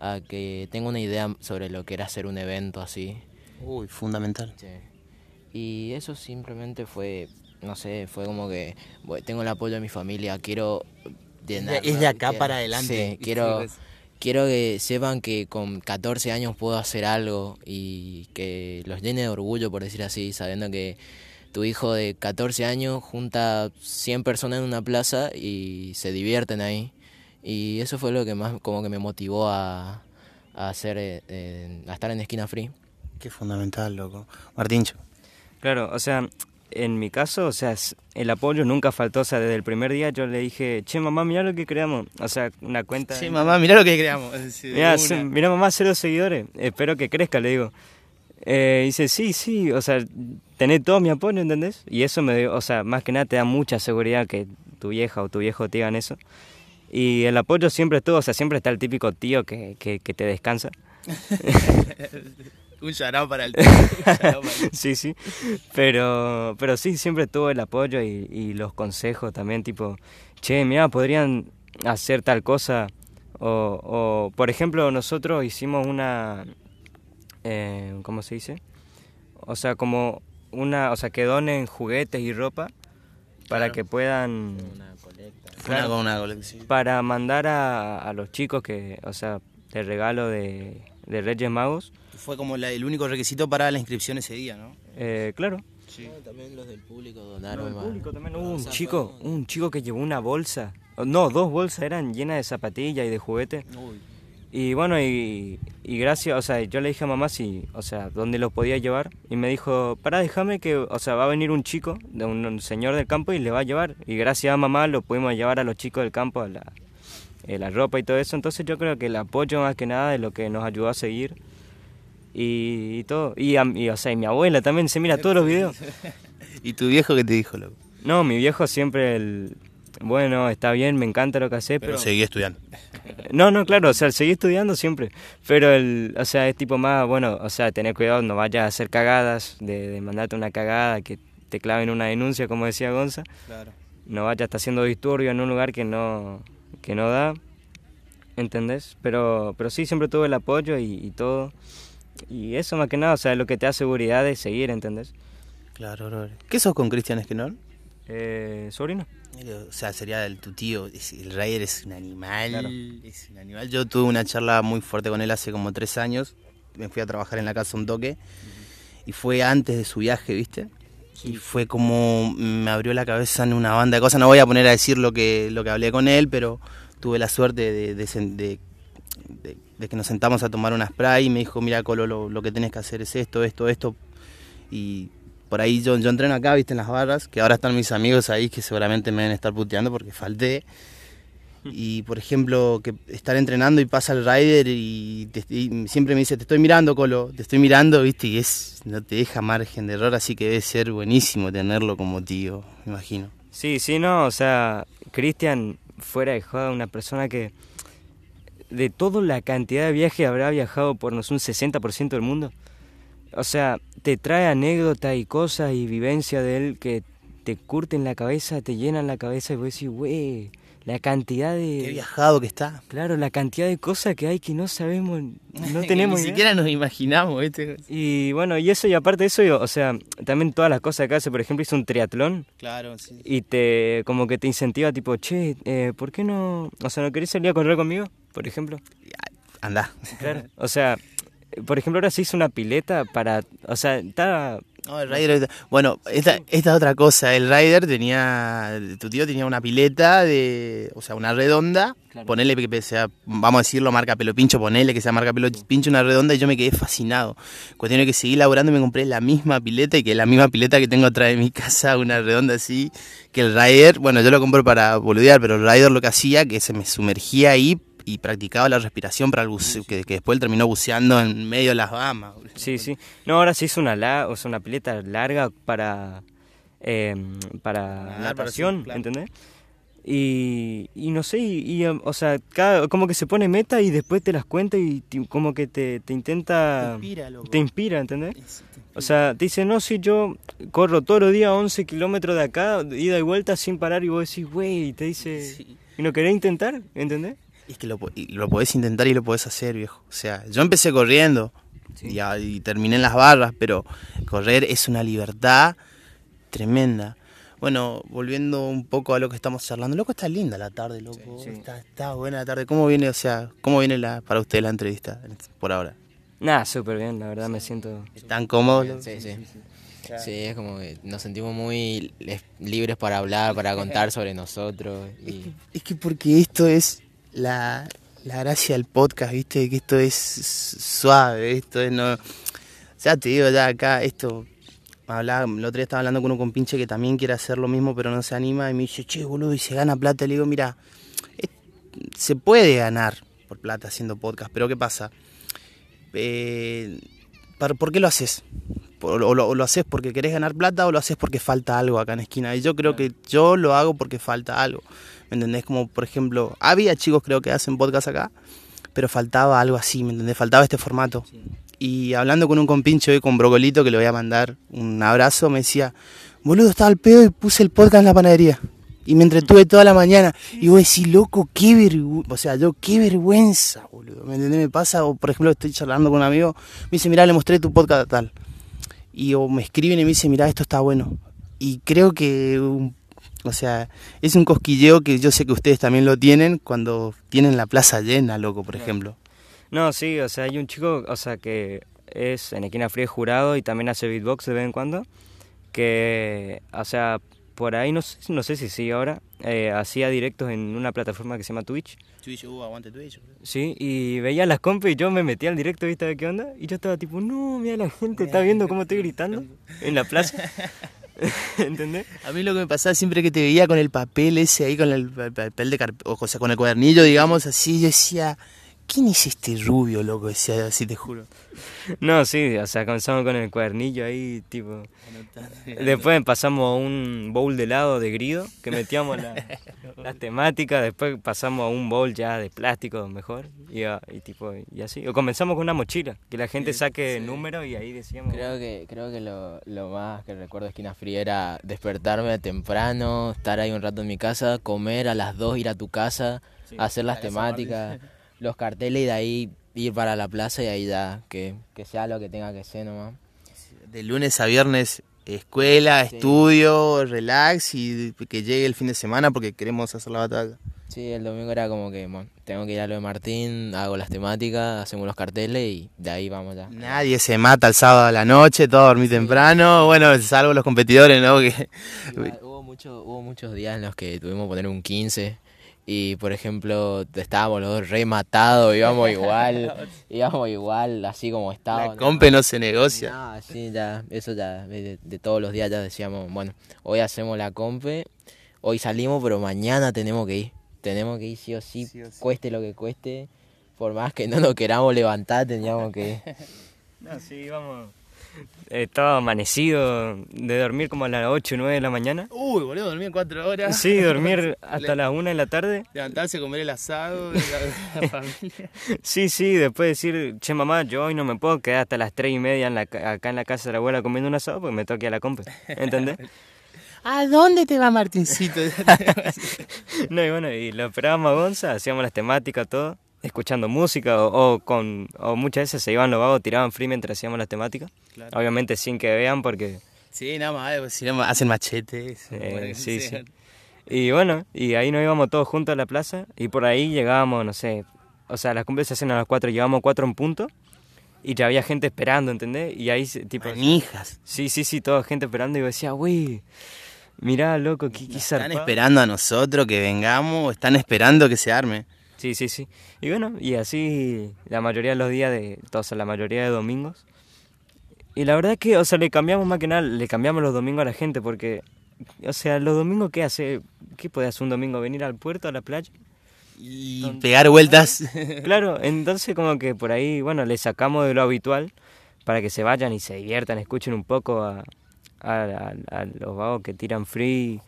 a que tenga una idea sobre lo que era hacer un evento así. Uy, fundamental. Sí. Y eso simplemente fue, no sé, fue como que tengo el apoyo de mi familia, quiero... es de acá para adelante. Sí, quiero, quiero que sepan que con 14 años puedo hacer algo y que los llene de orgullo, por decir así, sabiendo que tu hijo de 14 años junta 100 personas en una plaza y se divierten ahí. Y eso fue lo que más como que me motivó a, hacer, eh, a estar en Esquina Free. Qué fundamental, loco. Martincho. Claro, o sea, en mi caso, o sea, el apoyo nunca faltó. O sea, desde el primer día yo le dije, che, mamá, mira lo que creamos. O sea, una cuenta. Sí, mamá, mira lo que creamos. *laughs* mira, mira, mamá, cero seguidores. Espero que crezca, le digo. Eh, dice, sí, sí, o sea, tenés todo mi apoyo, ¿entendés? Y eso me dio, o sea, más que nada te da mucha seguridad que tu vieja o tu viejo te digan eso. Y el apoyo siempre estuvo, o sea, siempre está el típico tío que, que, te descansa. *laughs* un charao *laughs* para el tío. sí, sí. Pero, pero sí, siempre estuvo el apoyo y, y los consejos también, tipo, che, mira, podrían hacer tal cosa. O, o por ejemplo, nosotros hicimos una, eh, ¿cómo se dice? O sea, como una, o sea, que donen juguetes y ropa para que puedan para mandar a, los chicos que, o sea, el regalo de, de Reyes Magos. Fue como el único requisito para la inscripción ese día, ¿no? Eh, claro. Sí. también los del público donaron. público también hubo un chico, un chico que llevó una bolsa, no, dos bolsas eran llenas de zapatillas y de juguetes. Y bueno, y, y, gracias, o sea, yo le dije a mamá si, o sea, dónde lo podía llevar. Y me dijo, para, déjame que, o sea, va a venir un chico, de un, señor del campo y le va a llevar. Y gracias a mamá lo pudimos llevar a los chicos del campo, a la, eh, la ropa y todo eso. Entonces yo creo que el apoyo más que nada es lo que nos ayudó a seguir. Y, todo. Y, y, o sea, y mi abuela también se mira todos los videos. *laughs* ¿Y tu viejo qué te dijo, loco? No, mi viejo siempre el, bueno, está bien, me encanta lo que hace, pero... Pero seguí estudiando. No, no, claro, o sea, seguí estudiando siempre, pero el, o sea, es tipo más, bueno, o sea, tener cuidado, no vayas a hacer cagadas, de, de mandarte una cagada, que te claven una denuncia, como decía Gonza, Claro. no vayas a estar haciendo disturbio en un lugar que no, que no da, ¿entendés? Pero, pero sí, siempre tuve el apoyo y, y todo, y eso más que nada, o sea, es lo que te da seguridad de seguir, ¿entendés? Claro, bro. ¿Qué sos con Cristian Esquenol? Eh, sobrino. O sea, sería el, tu tío. El Raider es un animal. Claro. Es un animal. Yo tuve una charla muy fuerte con él hace como tres años. Me fui a trabajar en la casa un toque. Y fue antes de su viaje, ¿viste? Y fue como me abrió la cabeza en una banda de cosas. No voy a poner a decir lo que, lo que hablé con él, pero tuve la suerte de, de de- de- de que nos sentamos a tomar una spray y me dijo, mira Colo, lo, lo que tenés que hacer es esto, esto, esto. Y por ahí yo, yo entreno acá, viste, en las barras, que ahora están mis amigos ahí que seguramente me deben estar puteando porque falté. *laughs* Y por ejemplo, que estar entrenando y pasa el rider y, te- y siempre me dice, te estoy mirando, Colo, te estoy mirando, viste, y es no te deja margen de error, así que debe ser buenísimo tenerlo como tío, me imagino. Sí, sí, no, o sea, Cristian, fuera de joda, una persona que de toda la cantidad de viajes habrá viajado por no sé, un 60% del mundo. O sea, te trae anécdotas y cosas y vivencia de él que te curten la cabeza, te llenan la cabeza y vos decís, güey, la cantidad Qué de... viajado que está. Claro, la cantidad de cosas que hay que no sabemos, *laughs* no tenemos Ni idea. siquiera nos imaginamos, viste. Y bueno, y eso, y aparte de eso, yo, o sea, también todas las cosas que hace, por ejemplo, hizo un triatlón Claro, sí. y te como que te incentiva tipo, che, eh, ¿por qué no, o sea, no querés salir a correr conmigo, por ejemplo? Anda. Claro. O sea, por ejemplo, ahora se hizo una pileta para, o sea, está No, el Rider. Bueno, esta, esta es otra cosa. El Rider tenía. Tu tío tenía una pileta de. O sea, una redonda. Claro. Ponele que sea. Vamos a decirlo, marca pelo pincho. Ponele que sea marca pelo pincho, una redonda. Y yo me quedé fascinado. Cuestión es que seguí laburando y me compré la misma pileta. Y que es la misma pileta que tengo atrás de mi casa. Una redonda así. Que el Rider. Bueno, yo lo compro para boludear. Pero el Rider lo que hacía. Que se me sumergía ahí. Y practicaba la respiración para el buceo, que, que después él terminó buceando en medio de las Bahamas. Sí, sí. No, ahora se hizo una, la, o sea, una pileta larga para, eh, para Nadar, para natación, sí, claro. ¿entendés? Y, y no sé, y, y, um, o sea, cada, como que se pone meta y después te las cuenta y como que te, te intenta... Te inspira, loco. Te inspira, ¿entendés? Sí, te O sea, te dice, no, si yo corro todos los días 11 kilómetros de acá, ida y vuelta sin parar, y vos decís, güey, y te dice, Sí. ¿y no querés intentar? ¿Entendés? Es que lo, lo podés intentar y lo podés hacer, viejo. O sea, yo empecé corriendo Sí. y, terminé en las barras, pero correr es una libertad tremenda. Bueno, volviendo un poco a lo que estamos charlando, loco, está linda la tarde, loco. Sí, sí. Está, está buena la tarde. ¿Cómo viene, o sea, cómo viene la, para usted la entrevista por ahora? Nada, súper bien, la verdad me siento... ¿Están cómodos? Sí, sí. Sí, es como que nos sentimos muy libres para hablar, para contar *laughs* sobre nosotros. Y Es que porque esto es la, la gracia del podcast, ¿viste? Que esto es suave, esto es no... Ya te digo, ya acá esto... Hablaba, el otro día estaba hablando con un compinche que también quiere hacer lo mismo pero no se anima y me dice, che, boludo, y se gana plata. Le digo, mira, es- se puede ganar por plata haciendo podcast, pero ¿qué pasa? Eh, ¿para- ¿Por qué lo haces? O, lo, o lo haces porque querés ganar plata o lo haces porque falta algo acá en esquina. Y yo creo que yo lo hago porque falta algo. ¿Me entendés? Como por ejemplo, había chicos creo que hacen podcast acá, pero faltaba algo así, ¿me entendés? Faltaba este formato. Y hablando con un compinche hoy, con Brocolito, que le voy a mandar un abrazo, me decía, boludo, estaba al pedo y puse el podcast en la panadería. Y me entretuve toda la mañana. Y vos decís, loco, qué vergüenza. O sea, yo, qué vergüenza, boludo. ¿Me entendés? Me pasa, o por ejemplo, estoy charlando con un amigo, me dice, mirá, le mostré tu podcast tal. Y o me escriben y me dicen, mirá, esto está bueno. Y creo que, o sea, es un cosquilleo que yo sé que ustedes también lo tienen cuando tienen la plaza llena, loco, por ejemplo. No, sí, o sea, hay un chico, o sea, que es en Equina Fría jurado y también hace beatbox de vez en cuando, que, o sea, por ahí, no sé, no sé si sí ahora, eh, hacía directos en una plataforma que se llama Twitch, Twitch, uh, aguante Twitch. sí, y veía las compras y yo me metía al directo, ¿viste de qué onda? Y yo estaba tipo, no, mira, la gente está viendo cómo estoy gritando *laughs* en la plaza, *laughs* ¿entendés? A mí lo que me pasaba siempre que te veía con el papel ese ahí, con el pa- papel de carp- o sea, con el cuadernillo, digamos, así, yo decía, ¿quién es este rubio, loco? Decía así, te juro. No, sí, o sea, comenzamos con el cuadernillo ahí, tipo. Después pasamos a un bowl de helado de grido, que metíamos la- *laughs* las temáticas, después pasamos a un bowl ya de plástico mejor, y, a- y tipo, y así. O comenzamos con una mochila, que la gente saque números y ahí decíamos. Creo que, creo que lo, lo más que recuerdo de Esquina Fría era despertarme temprano, estar ahí un rato en mi casa, comer a las 2, ir a tu casa, hacer las temáticas, *laughs* los carteles y de ahí ir para la plaza y ahí ya, que, que sea lo que tenga que ser nomás. De lunes a viernes, escuela, estudio, relax y que llegue el fin de semana porque queremos hacer la batalla. Sí, el domingo era como que, bueno, tengo que ir a lo de Martín, hago las temáticas, hacemos los carteles y de ahí vamos ya. Nadie se mata el sábado a la noche, todo dormir temprano. Bueno, salvo los competidores, ¿no? Que... Igual, hubo, mucho, hubo muchos días en los que tuvimos que poner un 15 y, por ejemplo, estábamos los dos rematados, íbamos *laughs* igual, íbamos igual, así como La estábamos. compe no se negocia. No, sí, ya, eso ya, de, de todos los días ya decíamos, bueno, hoy hacemos la compe, hoy salimos, pero mañana tenemos que ir. Tenemos que ir sí o sí, Sí o sí. cueste lo que cueste, por más que no nos queramos levantar, teníamos que *laughs* ir. No, sí, íbamos. Estaba amanecido de dormir como a las 8 o 9 de la mañana. Uy, boludo, dormí cuatro horas. Sí, dormir *laughs* hasta las 1 de la tarde. Levantarse, comer el asado, la, la *laughs* familia. Sí, sí, después decir, che mamá, yo hoy no me puedo quedar hasta las 3 y media en la, acá en la casa de la abuela comiendo un asado porque me toque a la compa. ¿Entendés? *laughs* ¿A dónde te va Martincito? No, y bueno, y lo esperábamos a Gonza, hacíamos las temáticas, todo, escuchando música o, o con o muchas veces se iban los vagos, tiraban free mientras hacíamos las temáticas. Claro. Obviamente sin que vean porque... sí, nada más, pues, si no, hacen machetes. eh, sí, sí. *laughs* Y bueno, y ahí nos íbamos todos juntos a la plaza y por ahí llegábamos, no sé, o sea, las cumbres se hacen a las 4, llegábamos 4 en punto y ya había gente esperando, ¿entendés? Y ahí, tipo... Manijas. Sí, sí, sí, toda gente esperando y yo decía, uy, mirá, loco, qué, qué Están zarpado". esperando a nosotros que vengamos, están esperando que se arme. Sí, sí, sí. Y bueno, y así la mayoría de los días, de, o sea, la mayoría de domingos. Y la verdad es que, o sea, le cambiamos más que nada, le cambiamos los domingos a la gente porque, o sea, los domingos, ¿qué hace? ¿Qué puede hacer un domingo? ¿Venir al puerto, a la playa? Y pegar vueltas. *laughs* Claro, entonces como que por ahí, bueno, le sacamos de lo habitual para que se vayan y se diviertan, escuchen un poco a, a, a- a los vagos que tiran free,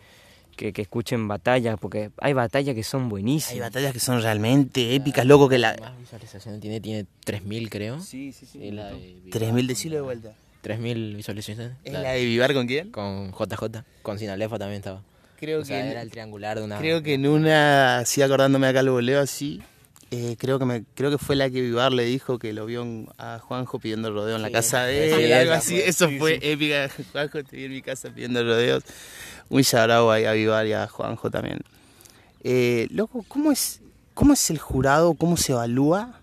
que, que escuchen batallas, porque hay batallas que son Hay buenísimas. batallas que son realmente épicas, loco, que la... Más visualizaciones tiene, tiene 3.000 creo. Sí, sí, sí. La de 3.000 decilo de vuelta. 3.000 visualizaciones. ¿Es La- la de Vivar con quién? Con JJ, con Sinalefa también estaba. Creo o sea, que... era el triangular de una... Creo que en una, así acordándome acá lo voleo así, eh, creo que me, creo que fue la que Vivar le dijo que lo vio a Juanjo pidiendo rodeo en la Sí. casa de Sí, él, algo así, fue. eso Sí, fue épica, Juanjo te vi en mi casa pidiendo rodeos, muy sabrado ahí a Vivar y a Juanjo también. Eh, loco, ¿cómo es, ¿cómo es el jurado, cómo se evalúa,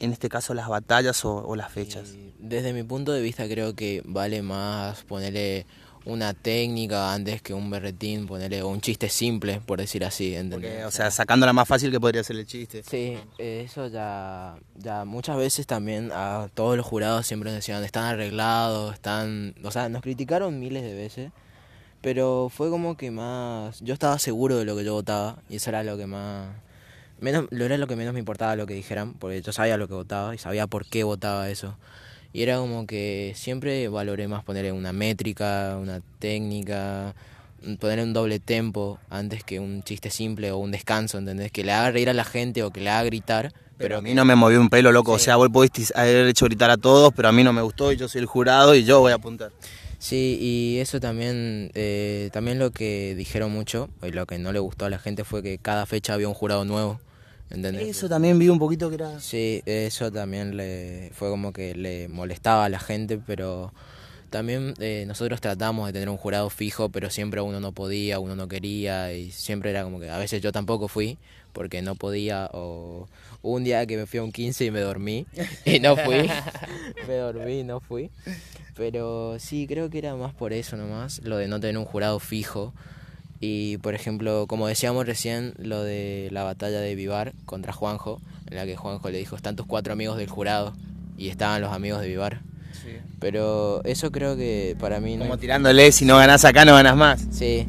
en este caso las batallas o, o las fechas? Desde mi punto de vista creo que vale más ponerle una técnica antes que un berretín, ponerle un chiste simple, por decir así, ¿entendés? Porque, o sea, sacándola más fácil que podría ser el chiste. Sí, eso ya, ya muchas veces también a todos los jurados siempre nos decían, están arreglados, están, o sea, nos criticaron miles de veces, pero fue como que más, yo estaba seguro de lo que yo votaba y eso era lo que más, menos, lo era lo que menos me importaba lo que dijeran, porque yo sabía lo que votaba y sabía por qué votaba eso. Y era como que siempre valoré más ponerle una métrica, una técnica, poner un doble tempo antes que un chiste simple o un descanso, ¿entendés? Que le haga reír a la gente o que le haga gritar, Pero pero a mí no me movió un pelo, loco. O sea, vos pudiste haber hecho gritar a todos, pero a mí no me gustó y yo soy el jurado y yo voy a apuntar. Sí, y eso también, eh, también lo que dijeron mucho, y lo que no le gustó a la gente fue que cada fecha había un jurado nuevo, ¿entendés? Eso también vi un poquito que era... Sí, eso también le fue como que le molestaba a la gente, pero también eh, nosotros tratamos de tener un jurado fijo, pero siempre uno no podía, uno no quería, y siempre era como que a veces yo tampoco fui porque no podía, o hubo un día que me fui a un 15 y me dormí, y no fui, *laughs* me dormí y no fui, pero sí, creo que era más por eso nomás, lo de no tener un jurado fijo. Y por ejemplo, como decíamos recién, lo de la batalla de Vivar contra Juanjo, en la que Juanjo le dijo, están tus cuatro amigos del jurado, y estaban los amigos de Vivar. Pero eso creo que para mí no... Como tirándole, si no ganás acá no ganás más. Sí,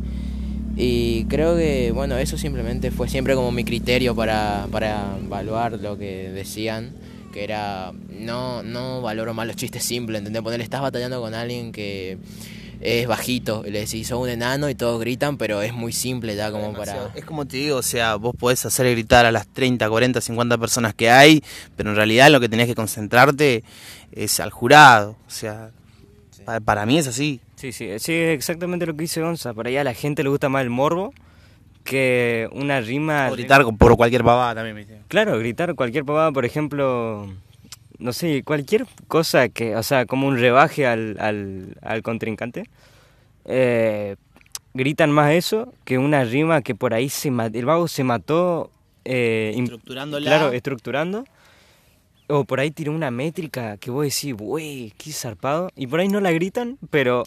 Y creo que, bueno, eso simplemente fue siempre como mi criterio para, para evaluar lo que decían, que era, no, no valoro más los chistes simples, ¿entendés? Poner, estás batallando con alguien que es bajito, le decís, sos un enano y todos gritan, pero es muy simple ya como para... Es como te digo, o sea, vos podés hacer gritar a las 30, 40, 50 personas que hay, pero en realidad lo que tenés que concentrarte es al jurado, o sea, para, para mí es así. Sí, sí, sí, exactamente lo que dice Gonza. Por ahí a la gente le gusta más el morbo que una rima... O gritar por cualquier pavada también, me dice. Claro, gritar cualquier pavada, por ejemplo, no sé, cualquier cosa que, o sea, como un rebaje al, al, al contrincante. Eh, gritan más eso que una rima que por ahí se el vago se mató eh, Estructurándola. claro estructurando o por ahí tiró una métrica que vos decís güey qué zarpado y por ahí no la gritan pero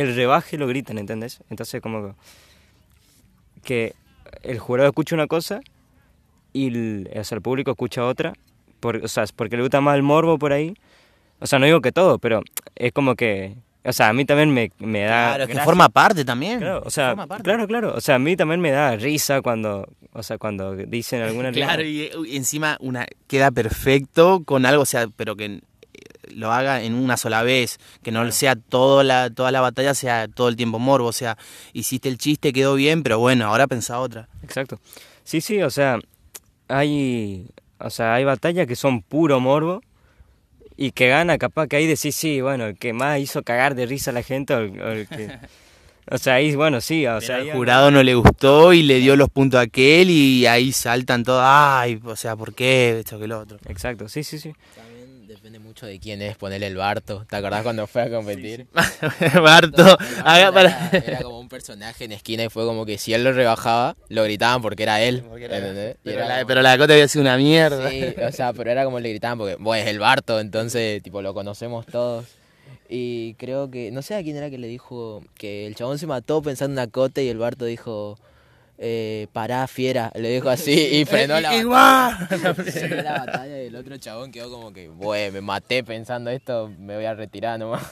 el rebaje lo gritan ¿entendés? entonces como que el jurado escucha una cosa y el, o sea, el público escucha otra por, o sea, porque le gusta más el morbo por ahí o sea no digo que todo pero es como que o sea a mí también me, me da Claro, es que gracia. forma parte también. Claro, o sea, claro, claro. O sea, a mí también me da risa cuando, o sea, cuando dicen alguna. *laughs* Claro, y, y encima una queda perfecto con algo, o sea, pero que lo haga en una sola vez, que no sea toda la, toda la batalla, sea todo el tiempo morbo, o sea, hiciste el chiste, quedó bien, pero bueno, ahora pensá otra. Exacto. Sí, sí, o sea, hay, o sea, hay batallas que son puro morbo y que gana capaz que ahí decís, sí, bueno, el que más hizo cagar de risa a la gente o el, o el que... *laughs* O sea, ahí, bueno, sí, o sea... Pero al jurado no le gustó y le dio los puntos a aquel y ahí saltan todos, ay, o sea, ¿por qué? Esto que lo otro. Exacto, sí, sí, sí. Depende mucho de quién es ponerle el Barto. ¿Te acordás cuando fue a competir? *laughs* Barto, haga *laughs* Era, como un personaje en esquina y fue como que si él lo rebajaba, lo gritaban porque era él. Pero era la, como- pero la Dakota había sido una mierda. Sí, o sea, pero era como le gritaban porque, bueno, es el Barto, entonces, tipo, lo conocemos todos. Y creo que, no sé a quién era que le dijo que el chabón se mató pensando en una cote y el Barto dijo, eh, pará, fiera, le dijo así y *laughs* frenó la Igual. Frenó *laughs* la batalla y el otro chabón quedó como que, bueno, me maté pensando esto, me voy a retirar nomás.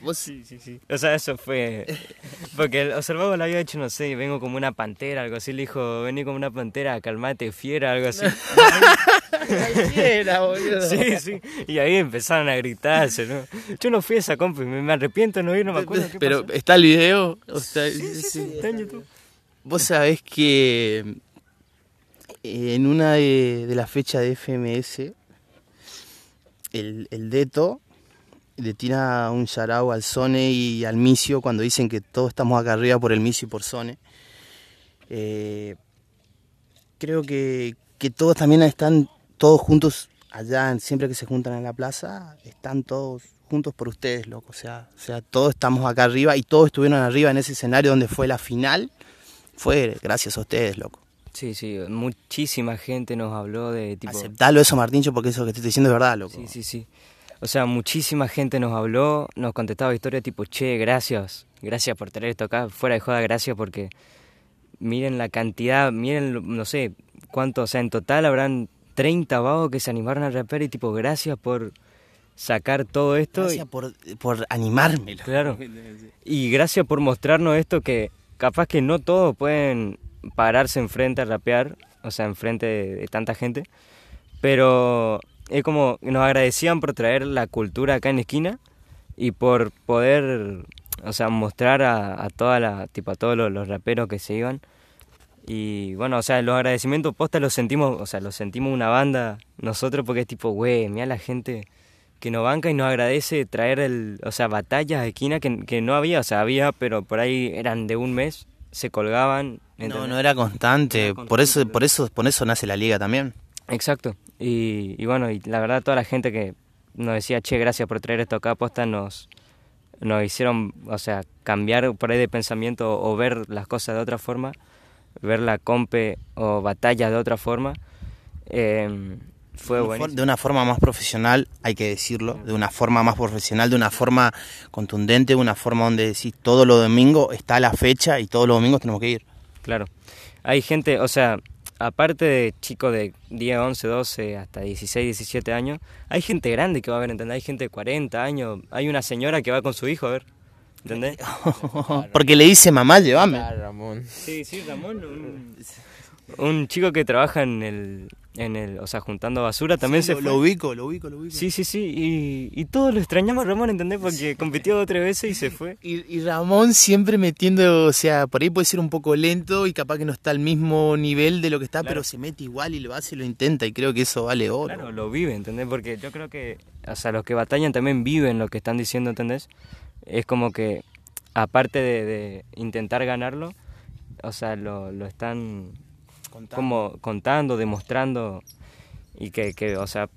Vos Sí, sí, sí. O sea, eso fue. Porque el observado le había hecho, no sé, vengo como una pantera, algo así. Le dijo, vení como una pantera, calmate, fiera, algo así. Era, *laughs* boludo. Sí, sí. Y ahí empezaron a gritarse, ¿no? Yo no fui a esa compa y me, me arrepiento de no ir, no me acuerdo qué Pero pasó. está el video. O sea, Sí, sí, sí, está en YouTube. Vos sabés que eh, en una de, de las fechas de FMS, el, el Deto le tira un charao al Sone y al Micio cuando dicen que todos estamos acá arriba por el Micio y por Sone. Eh, creo que, que todos también están todos juntos allá, siempre que se juntan en la plaza, están todos juntos por ustedes, loco. O sea, o sea, todos estamos acá arriba y todos estuvieron arriba en ese escenario donde fue la final. Fue gracias a ustedes, loco. Sí, sí, muchísima gente nos habló de tipo... Aceptalo eso, Martincho, porque eso que te estoy diciendo es verdad, loco. Sí, sí, sí. O sea, muchísima gente nos habló, nos contestaba historias tipo, che, gracias, gracias por traer esto acá, fuera de joda, gracias porque miren la cantidad, miren, no sé, cuánto, o sea, en total habrán 30 vagos que se animaron a rapear y tipo, gracias por sacar todo esto. y- Gracias por, por animarme. loco. Claro. *laughs* Y gracias por mostrarnos esto que capaz que no todos pueden pararse enfrente a rapear, o sea, enfrente de, de tanta gente, pero es como nos agradecían por traer la cultura acá en la esquina y por poder, o sea, mostrar a, toda la, tipo a todos los, los raperos que se iban. Y bueno, o sea, los agradecimientos posta los sentimos, o sea, los sentimos una banda nosotros porque es tipo, güey, mira la gente que nos banca y nos agradece traer el, o sea, batallas de esquina que, que no había, o sea, había, pero por ahí eran de un mes, se colgaban. No, ¿entendés? no era constante. No Por eso, por eso, por eso nace la liga también. Exacto. Y, y bueno, y la verdad toda la gente que nos decía, che, gracias por traer esto acá, posta, nos, nos hicieron, o sea, cambiar por ahí de pensamiento o ver las cosas de otra forma, ver la compe o batallas de otra forma. Eh, fue De una for- bueno. De una forma más profesional, hay que decirlo, de una forma más profesional, de una forma contundente, de una forma donde decís todos los domingos está la fecha y todos los domingos tenemos que ir. Claro. Hay gente, o sea, aparte de chicos de 10, 11, 12 hasta 16, 17 años, hay gente grande que va a ver, ¿entendés? Hay gente de 40 años, hay una señora que va con su hijo a ver. ¿entendés? *laughs* Porque le dice mamá, llévame. Claro, Ramón. Sí, sí, Ramón, un, un chico que trabaja en el, en el, o sea, juntando basura, también Sí, se lo, fue. lo ubico, lo ubico, lo ubico. Sí, sí, sí, y, y todos lo extrañamos a Ramón, ¿entendés? Porque compitió tres veces y se fue. *laughs* Y, y Ramón siempre metiendo, o sea, por ahí puede ser un poco lento y capaz que no está al mismo nivel de lo que está, Claro. pero se mete igual y lo hace y lo intenta y creo que eso vale oro. Claro, lo vive, ¿entendés? Porque yo creo que, o sea, los que batallan también viven lo que están diciendo, ¿entendés? Es como que, aparte de, de intentar ganarlo, o sea, lo, lo están Contando. como contando, demostrando y que, que, o sea,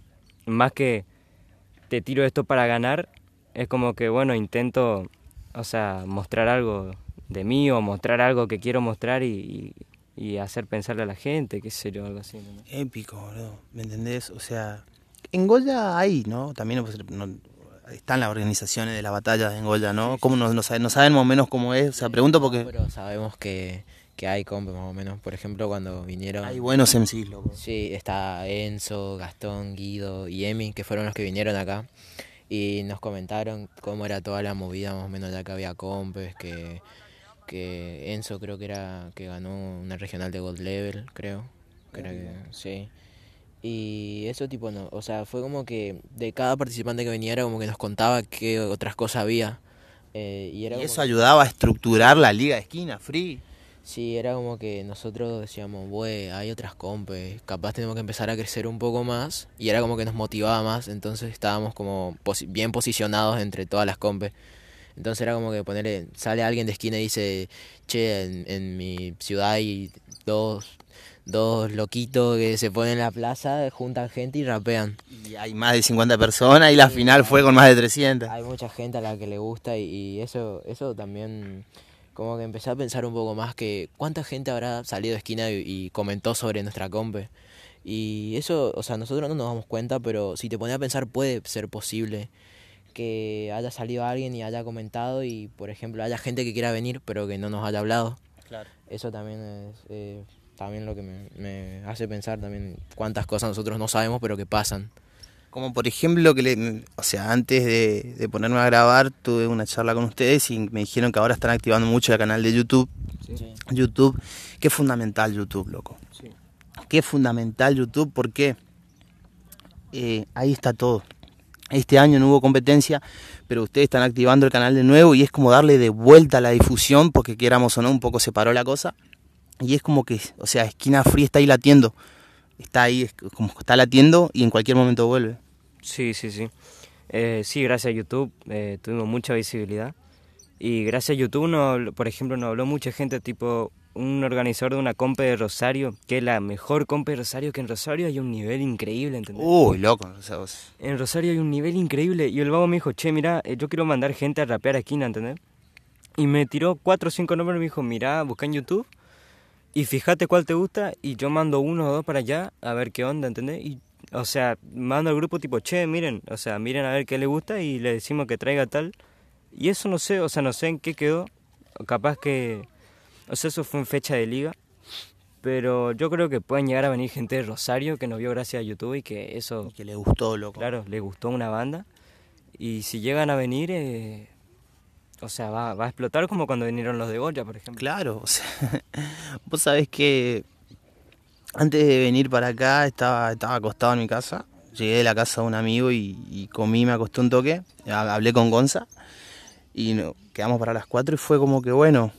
más que te tiro esto para ganar, es como que, bueno, intento, o sea, mostrar algo de mí o mostrar algo que quiero mostrar y, y, y hacer pensarle a la gente, qué sé yo, algo así. ¿entendés? Épico, boludo. ¿Me entendés? O sea, en Goya hay, ¿no? También pues, no- están las organizaciones de las batallas en Goya, ¿no? ¿Cómo no, no saben, no saben más o menos cómo es? O sea, pregunto porque Pero sabemos que, que hay compes más o menos. Por ejemplo, cuando vinieron... hay buenos MCs, loco. Sí, está Enzo, Gastón, Guido y Emi, que fueron los que vinieron acá. Y nos comentaron cómo era toda la movida, más o menos, ya que había compes, que, que Enzo creo que era que ganó una regional de Gold Level, creo. creo que, sí. Y eso tipo, no, o sea, fue como que de cada participante que viniera, como que nos contaba qué otras cosas había. Eh, y era Y como eso ayudaba a estructurar la liga de esquina, free. Sí, era como que nosotros decíamos, güey, hay otras compes, capaz tenemos que empezar a crecer un poco más, y era como que nos motivaba más, entonces estábamos como posi- bien posicionados entre todas las compes. Entonces era como que ponerle, sale alguien de esquina y dice, che, en, en mi ciudad hay dos, dos loquitos que se ponen en la plaza, juntan gente y rapean. Y hay más de 50 personas y la final fue con más de 300. Hay mucha gente a la que le gusta y, y eso, eso también como que empecé a pensar un poco más que cuánta gente habrá salido de esquina y, y comentó sobre nuestra compe. Y eso, o sea, nosotros no nos damos cuenta, pero si te pones a pensar puede ser posible que haya salido alguien y haya comentado y, por ejemplo, haya gente que quiera venir pero que no nos haya hablado. Claro. Eso también es eh, también lo que me, me hace pensar también cuántas cosas nosotros no sabemos pero que pasan. Como por ejemplo que le, o sea, antes de, de ponerme a grabar tuve una charla con ustedes y me dijeron que ahora están activando mucho el canal de YouTube. YouTube, que es fundamental YouTube, loco. Sí. Que es fundamental YouTube porque eh, ahí está todo. Este año no hubo competencia, pero ustedes están activando el canal de nuevo y es como darle de vuelta a la difusión, porque quieramos o no, un poco se paró la cosa. Y es como que, o sea, Esquina Free está ahí latiendo. Está ahí, es como está latiendo y en cualquier momento vuelve. Sí, sí, sí. Eh, sí, gracias a YouTube eh, tuvimos mucha visibilidad. Y gracias a YouTube, no, por ejemplo, nos habló mucha gente, tipo un organizador de una compa de Rosario, que es la mejor compa de Rosario, que en Rosario hay un nivel increíble, ¿entendés? Uy, loco. o sea, vos- En Rosario hay un nivel increíble. Y el vago me dijo, che, mira, eh, yo quiero mandar gente a rapear a esquina, ¿entendés? Y me tiró cuatro o cinco nombres y me dijo, mira, busca en YouTube y fíjate cuál te gusta y yo mando uno o dos para allá a ver qué onda, ¿entendés? Y, o sea, mando al grupo tipo, che, miren, o sea, miren a ver qué le gusta y le decimos que traiga tal. Y eso no sé, o sea, no sé en qué quedó. Capaz que, o sea, eso fue en fecha de liga. Pero yo creo que pueden llegar a venir gente de Rosario que nos vio gracias a YouTube y que eso que le gustó, loco. Claro, le gustó una banda. Y si llegan a venir, eh, o sea, va, va a explotar como cuando vinieron los de Goya, por ejemplo. Claro, o sea, *laughs* vos sabés que antes de venir para acá estaba, estaba acostado en mi casa. Llegué de la casa de un amigo y, comí, me acosté un toque. Ha- Hablé con Gonza y quedamos para las 4 y fue como que bueno,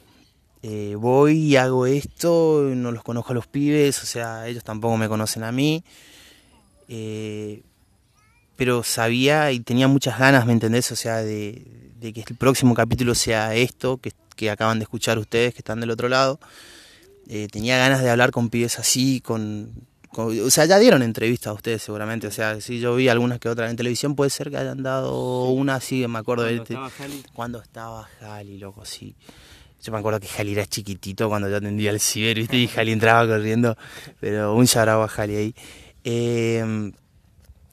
eh, voy y hago esto, no los conozco a los pibes, o sea, ellos tampoco me conocen a mí. eh, pero sabía y tenía muchas ganas, ¿me entendés? O sea, de, de que el próximo capítulo sea esto, que, que acaban de escuchar ustedes, que están del otro lado. Eh, tenía ganas de hablar con pibes así, con, con- O sea, ya dieron entrevistas a ustedes seguramente. O sea, si yo vi algunas que otras en televisión, puede ser que hayan dado una así, me acuerdo de... Cuando estaba Jali. Cuando estaba Jali, loco, sí. Yo me acuerdo que Jali era ciquitito cuando yo atendía el ciber, ¿viste? Y Jali entraba corriendo. Pero un charaba a Jali ahí. Eh,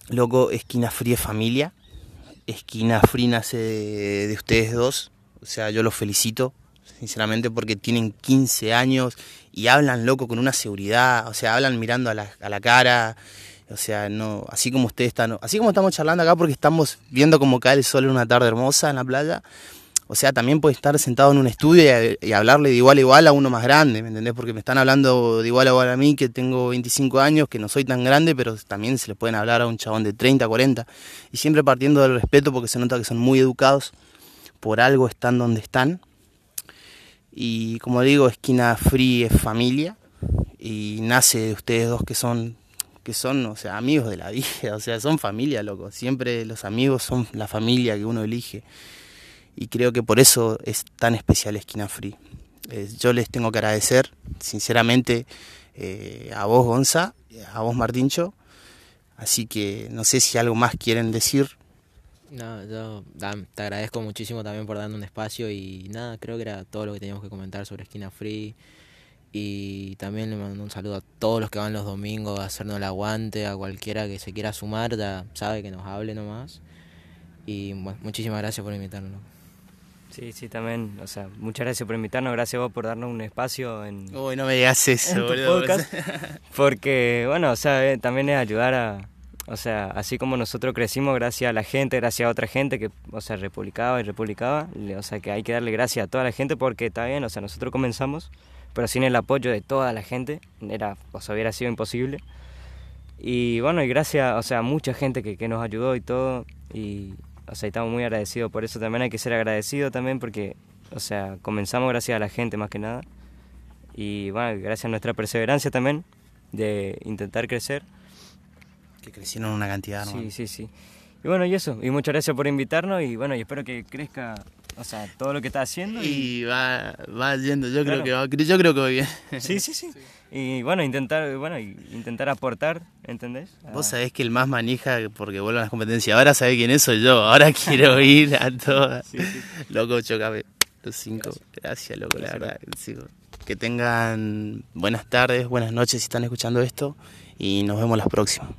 loco, Esquina Fría familia. Esquina Free nace de, de ustedes dos. O sea, yo los felicito, sinceramente, porque tienen 15 años y hablan, loco, con una seguridad. O sea, hablan mirando a la, a la cara. O sea, no, así como ustedes están, así como estamos charlando acá porque estamos viendo cómo cae el sol en una tarde hermosa en la playa. O sea, también puede estar sentado en un estudio y, hablarle de igual a igual a uno más grande, ¿me entendés? Porque me están hablando de igual a igual a mí, que tengo 25 años, que no soy tan grande, pero también se le pueden hablar a un chabón de 30, 40. Y siempre partiendo del respeto, porque se nota que son muy educados, por algo están donde están. Y como digo, Esquina Free es familia y nace de ustedes dos que son que son, o sea, amigos de la *laughs* vida, o sea, son familia, loco. Siempre los amigos son la familia que uno elige y creo que por eso es tan especial Esquina Free. Yo les tengo que agradecer, sinceramente, eh, a vos, Gonza, a vos, Martincho. Así que no sé si algo más quieren decir. No, yo te agradezco muchísimo también por darme un espacio y nada, creo que era todo lo que teníamos que comentar sobre Esquina Free. Y también le mando un saludo a todos los que van los domingos a hacernos el aguante, a cualquiera que se quiera sumar, ya sabe que nos hable nomás. Y bueno, muchísimas gracias por invitarnos. Sí, sí, también, o sea, muchas gracias por invitarnos, gracias a vos por darnos un espacio en... Uy, no me digas eso, boludo. *laughs* porque, bueno, o sea, eh, también es ayudar a, o sea, así como nosotros crecimos gracias a la gente, gracias a otra gente que, o sea, republicaba y republicaba, o sea, que hay que darle gracias a toda la gente porque está bien, o sea, nosotros comenzamos, pero sin el apoyo de toda la gente, era, o sea, hubiera sido imposible. Y bueno, y gracias, o sea, a mucha gente que, que nos ayudó y todo, y, o sea, estamos muy agradecidos por eso. También hay que ser agradecido también porque, o sea, comenzamos gracias a la gente más que nada. Y bueno, gracias a nuestra perseverancia también de intentar crecer. Que crecieron una cantidad, ¿no? Sí, sí, sí. Y bueno, y eso. Y muchas gracias por invitarnos y bueno, y espero que crezca o sea, todo lo que está haciendo. Y, va, va yendo, yo creo que va, yo creo que va bien. Sí, sí, sí. Y bueno, intentar, bueno, intentar aportar, ¿entendés? Vos sabés que el más manija, porque vuelvo a las competencias, ahora sabés quién es soy yo, ahora *laughs* quiero ir a todas. Loco, chocame los cinco. Gracias, loco, la verdad. Que tengan buenas tardes, buenas noches si están escuchando esto y nos vemos las próximas.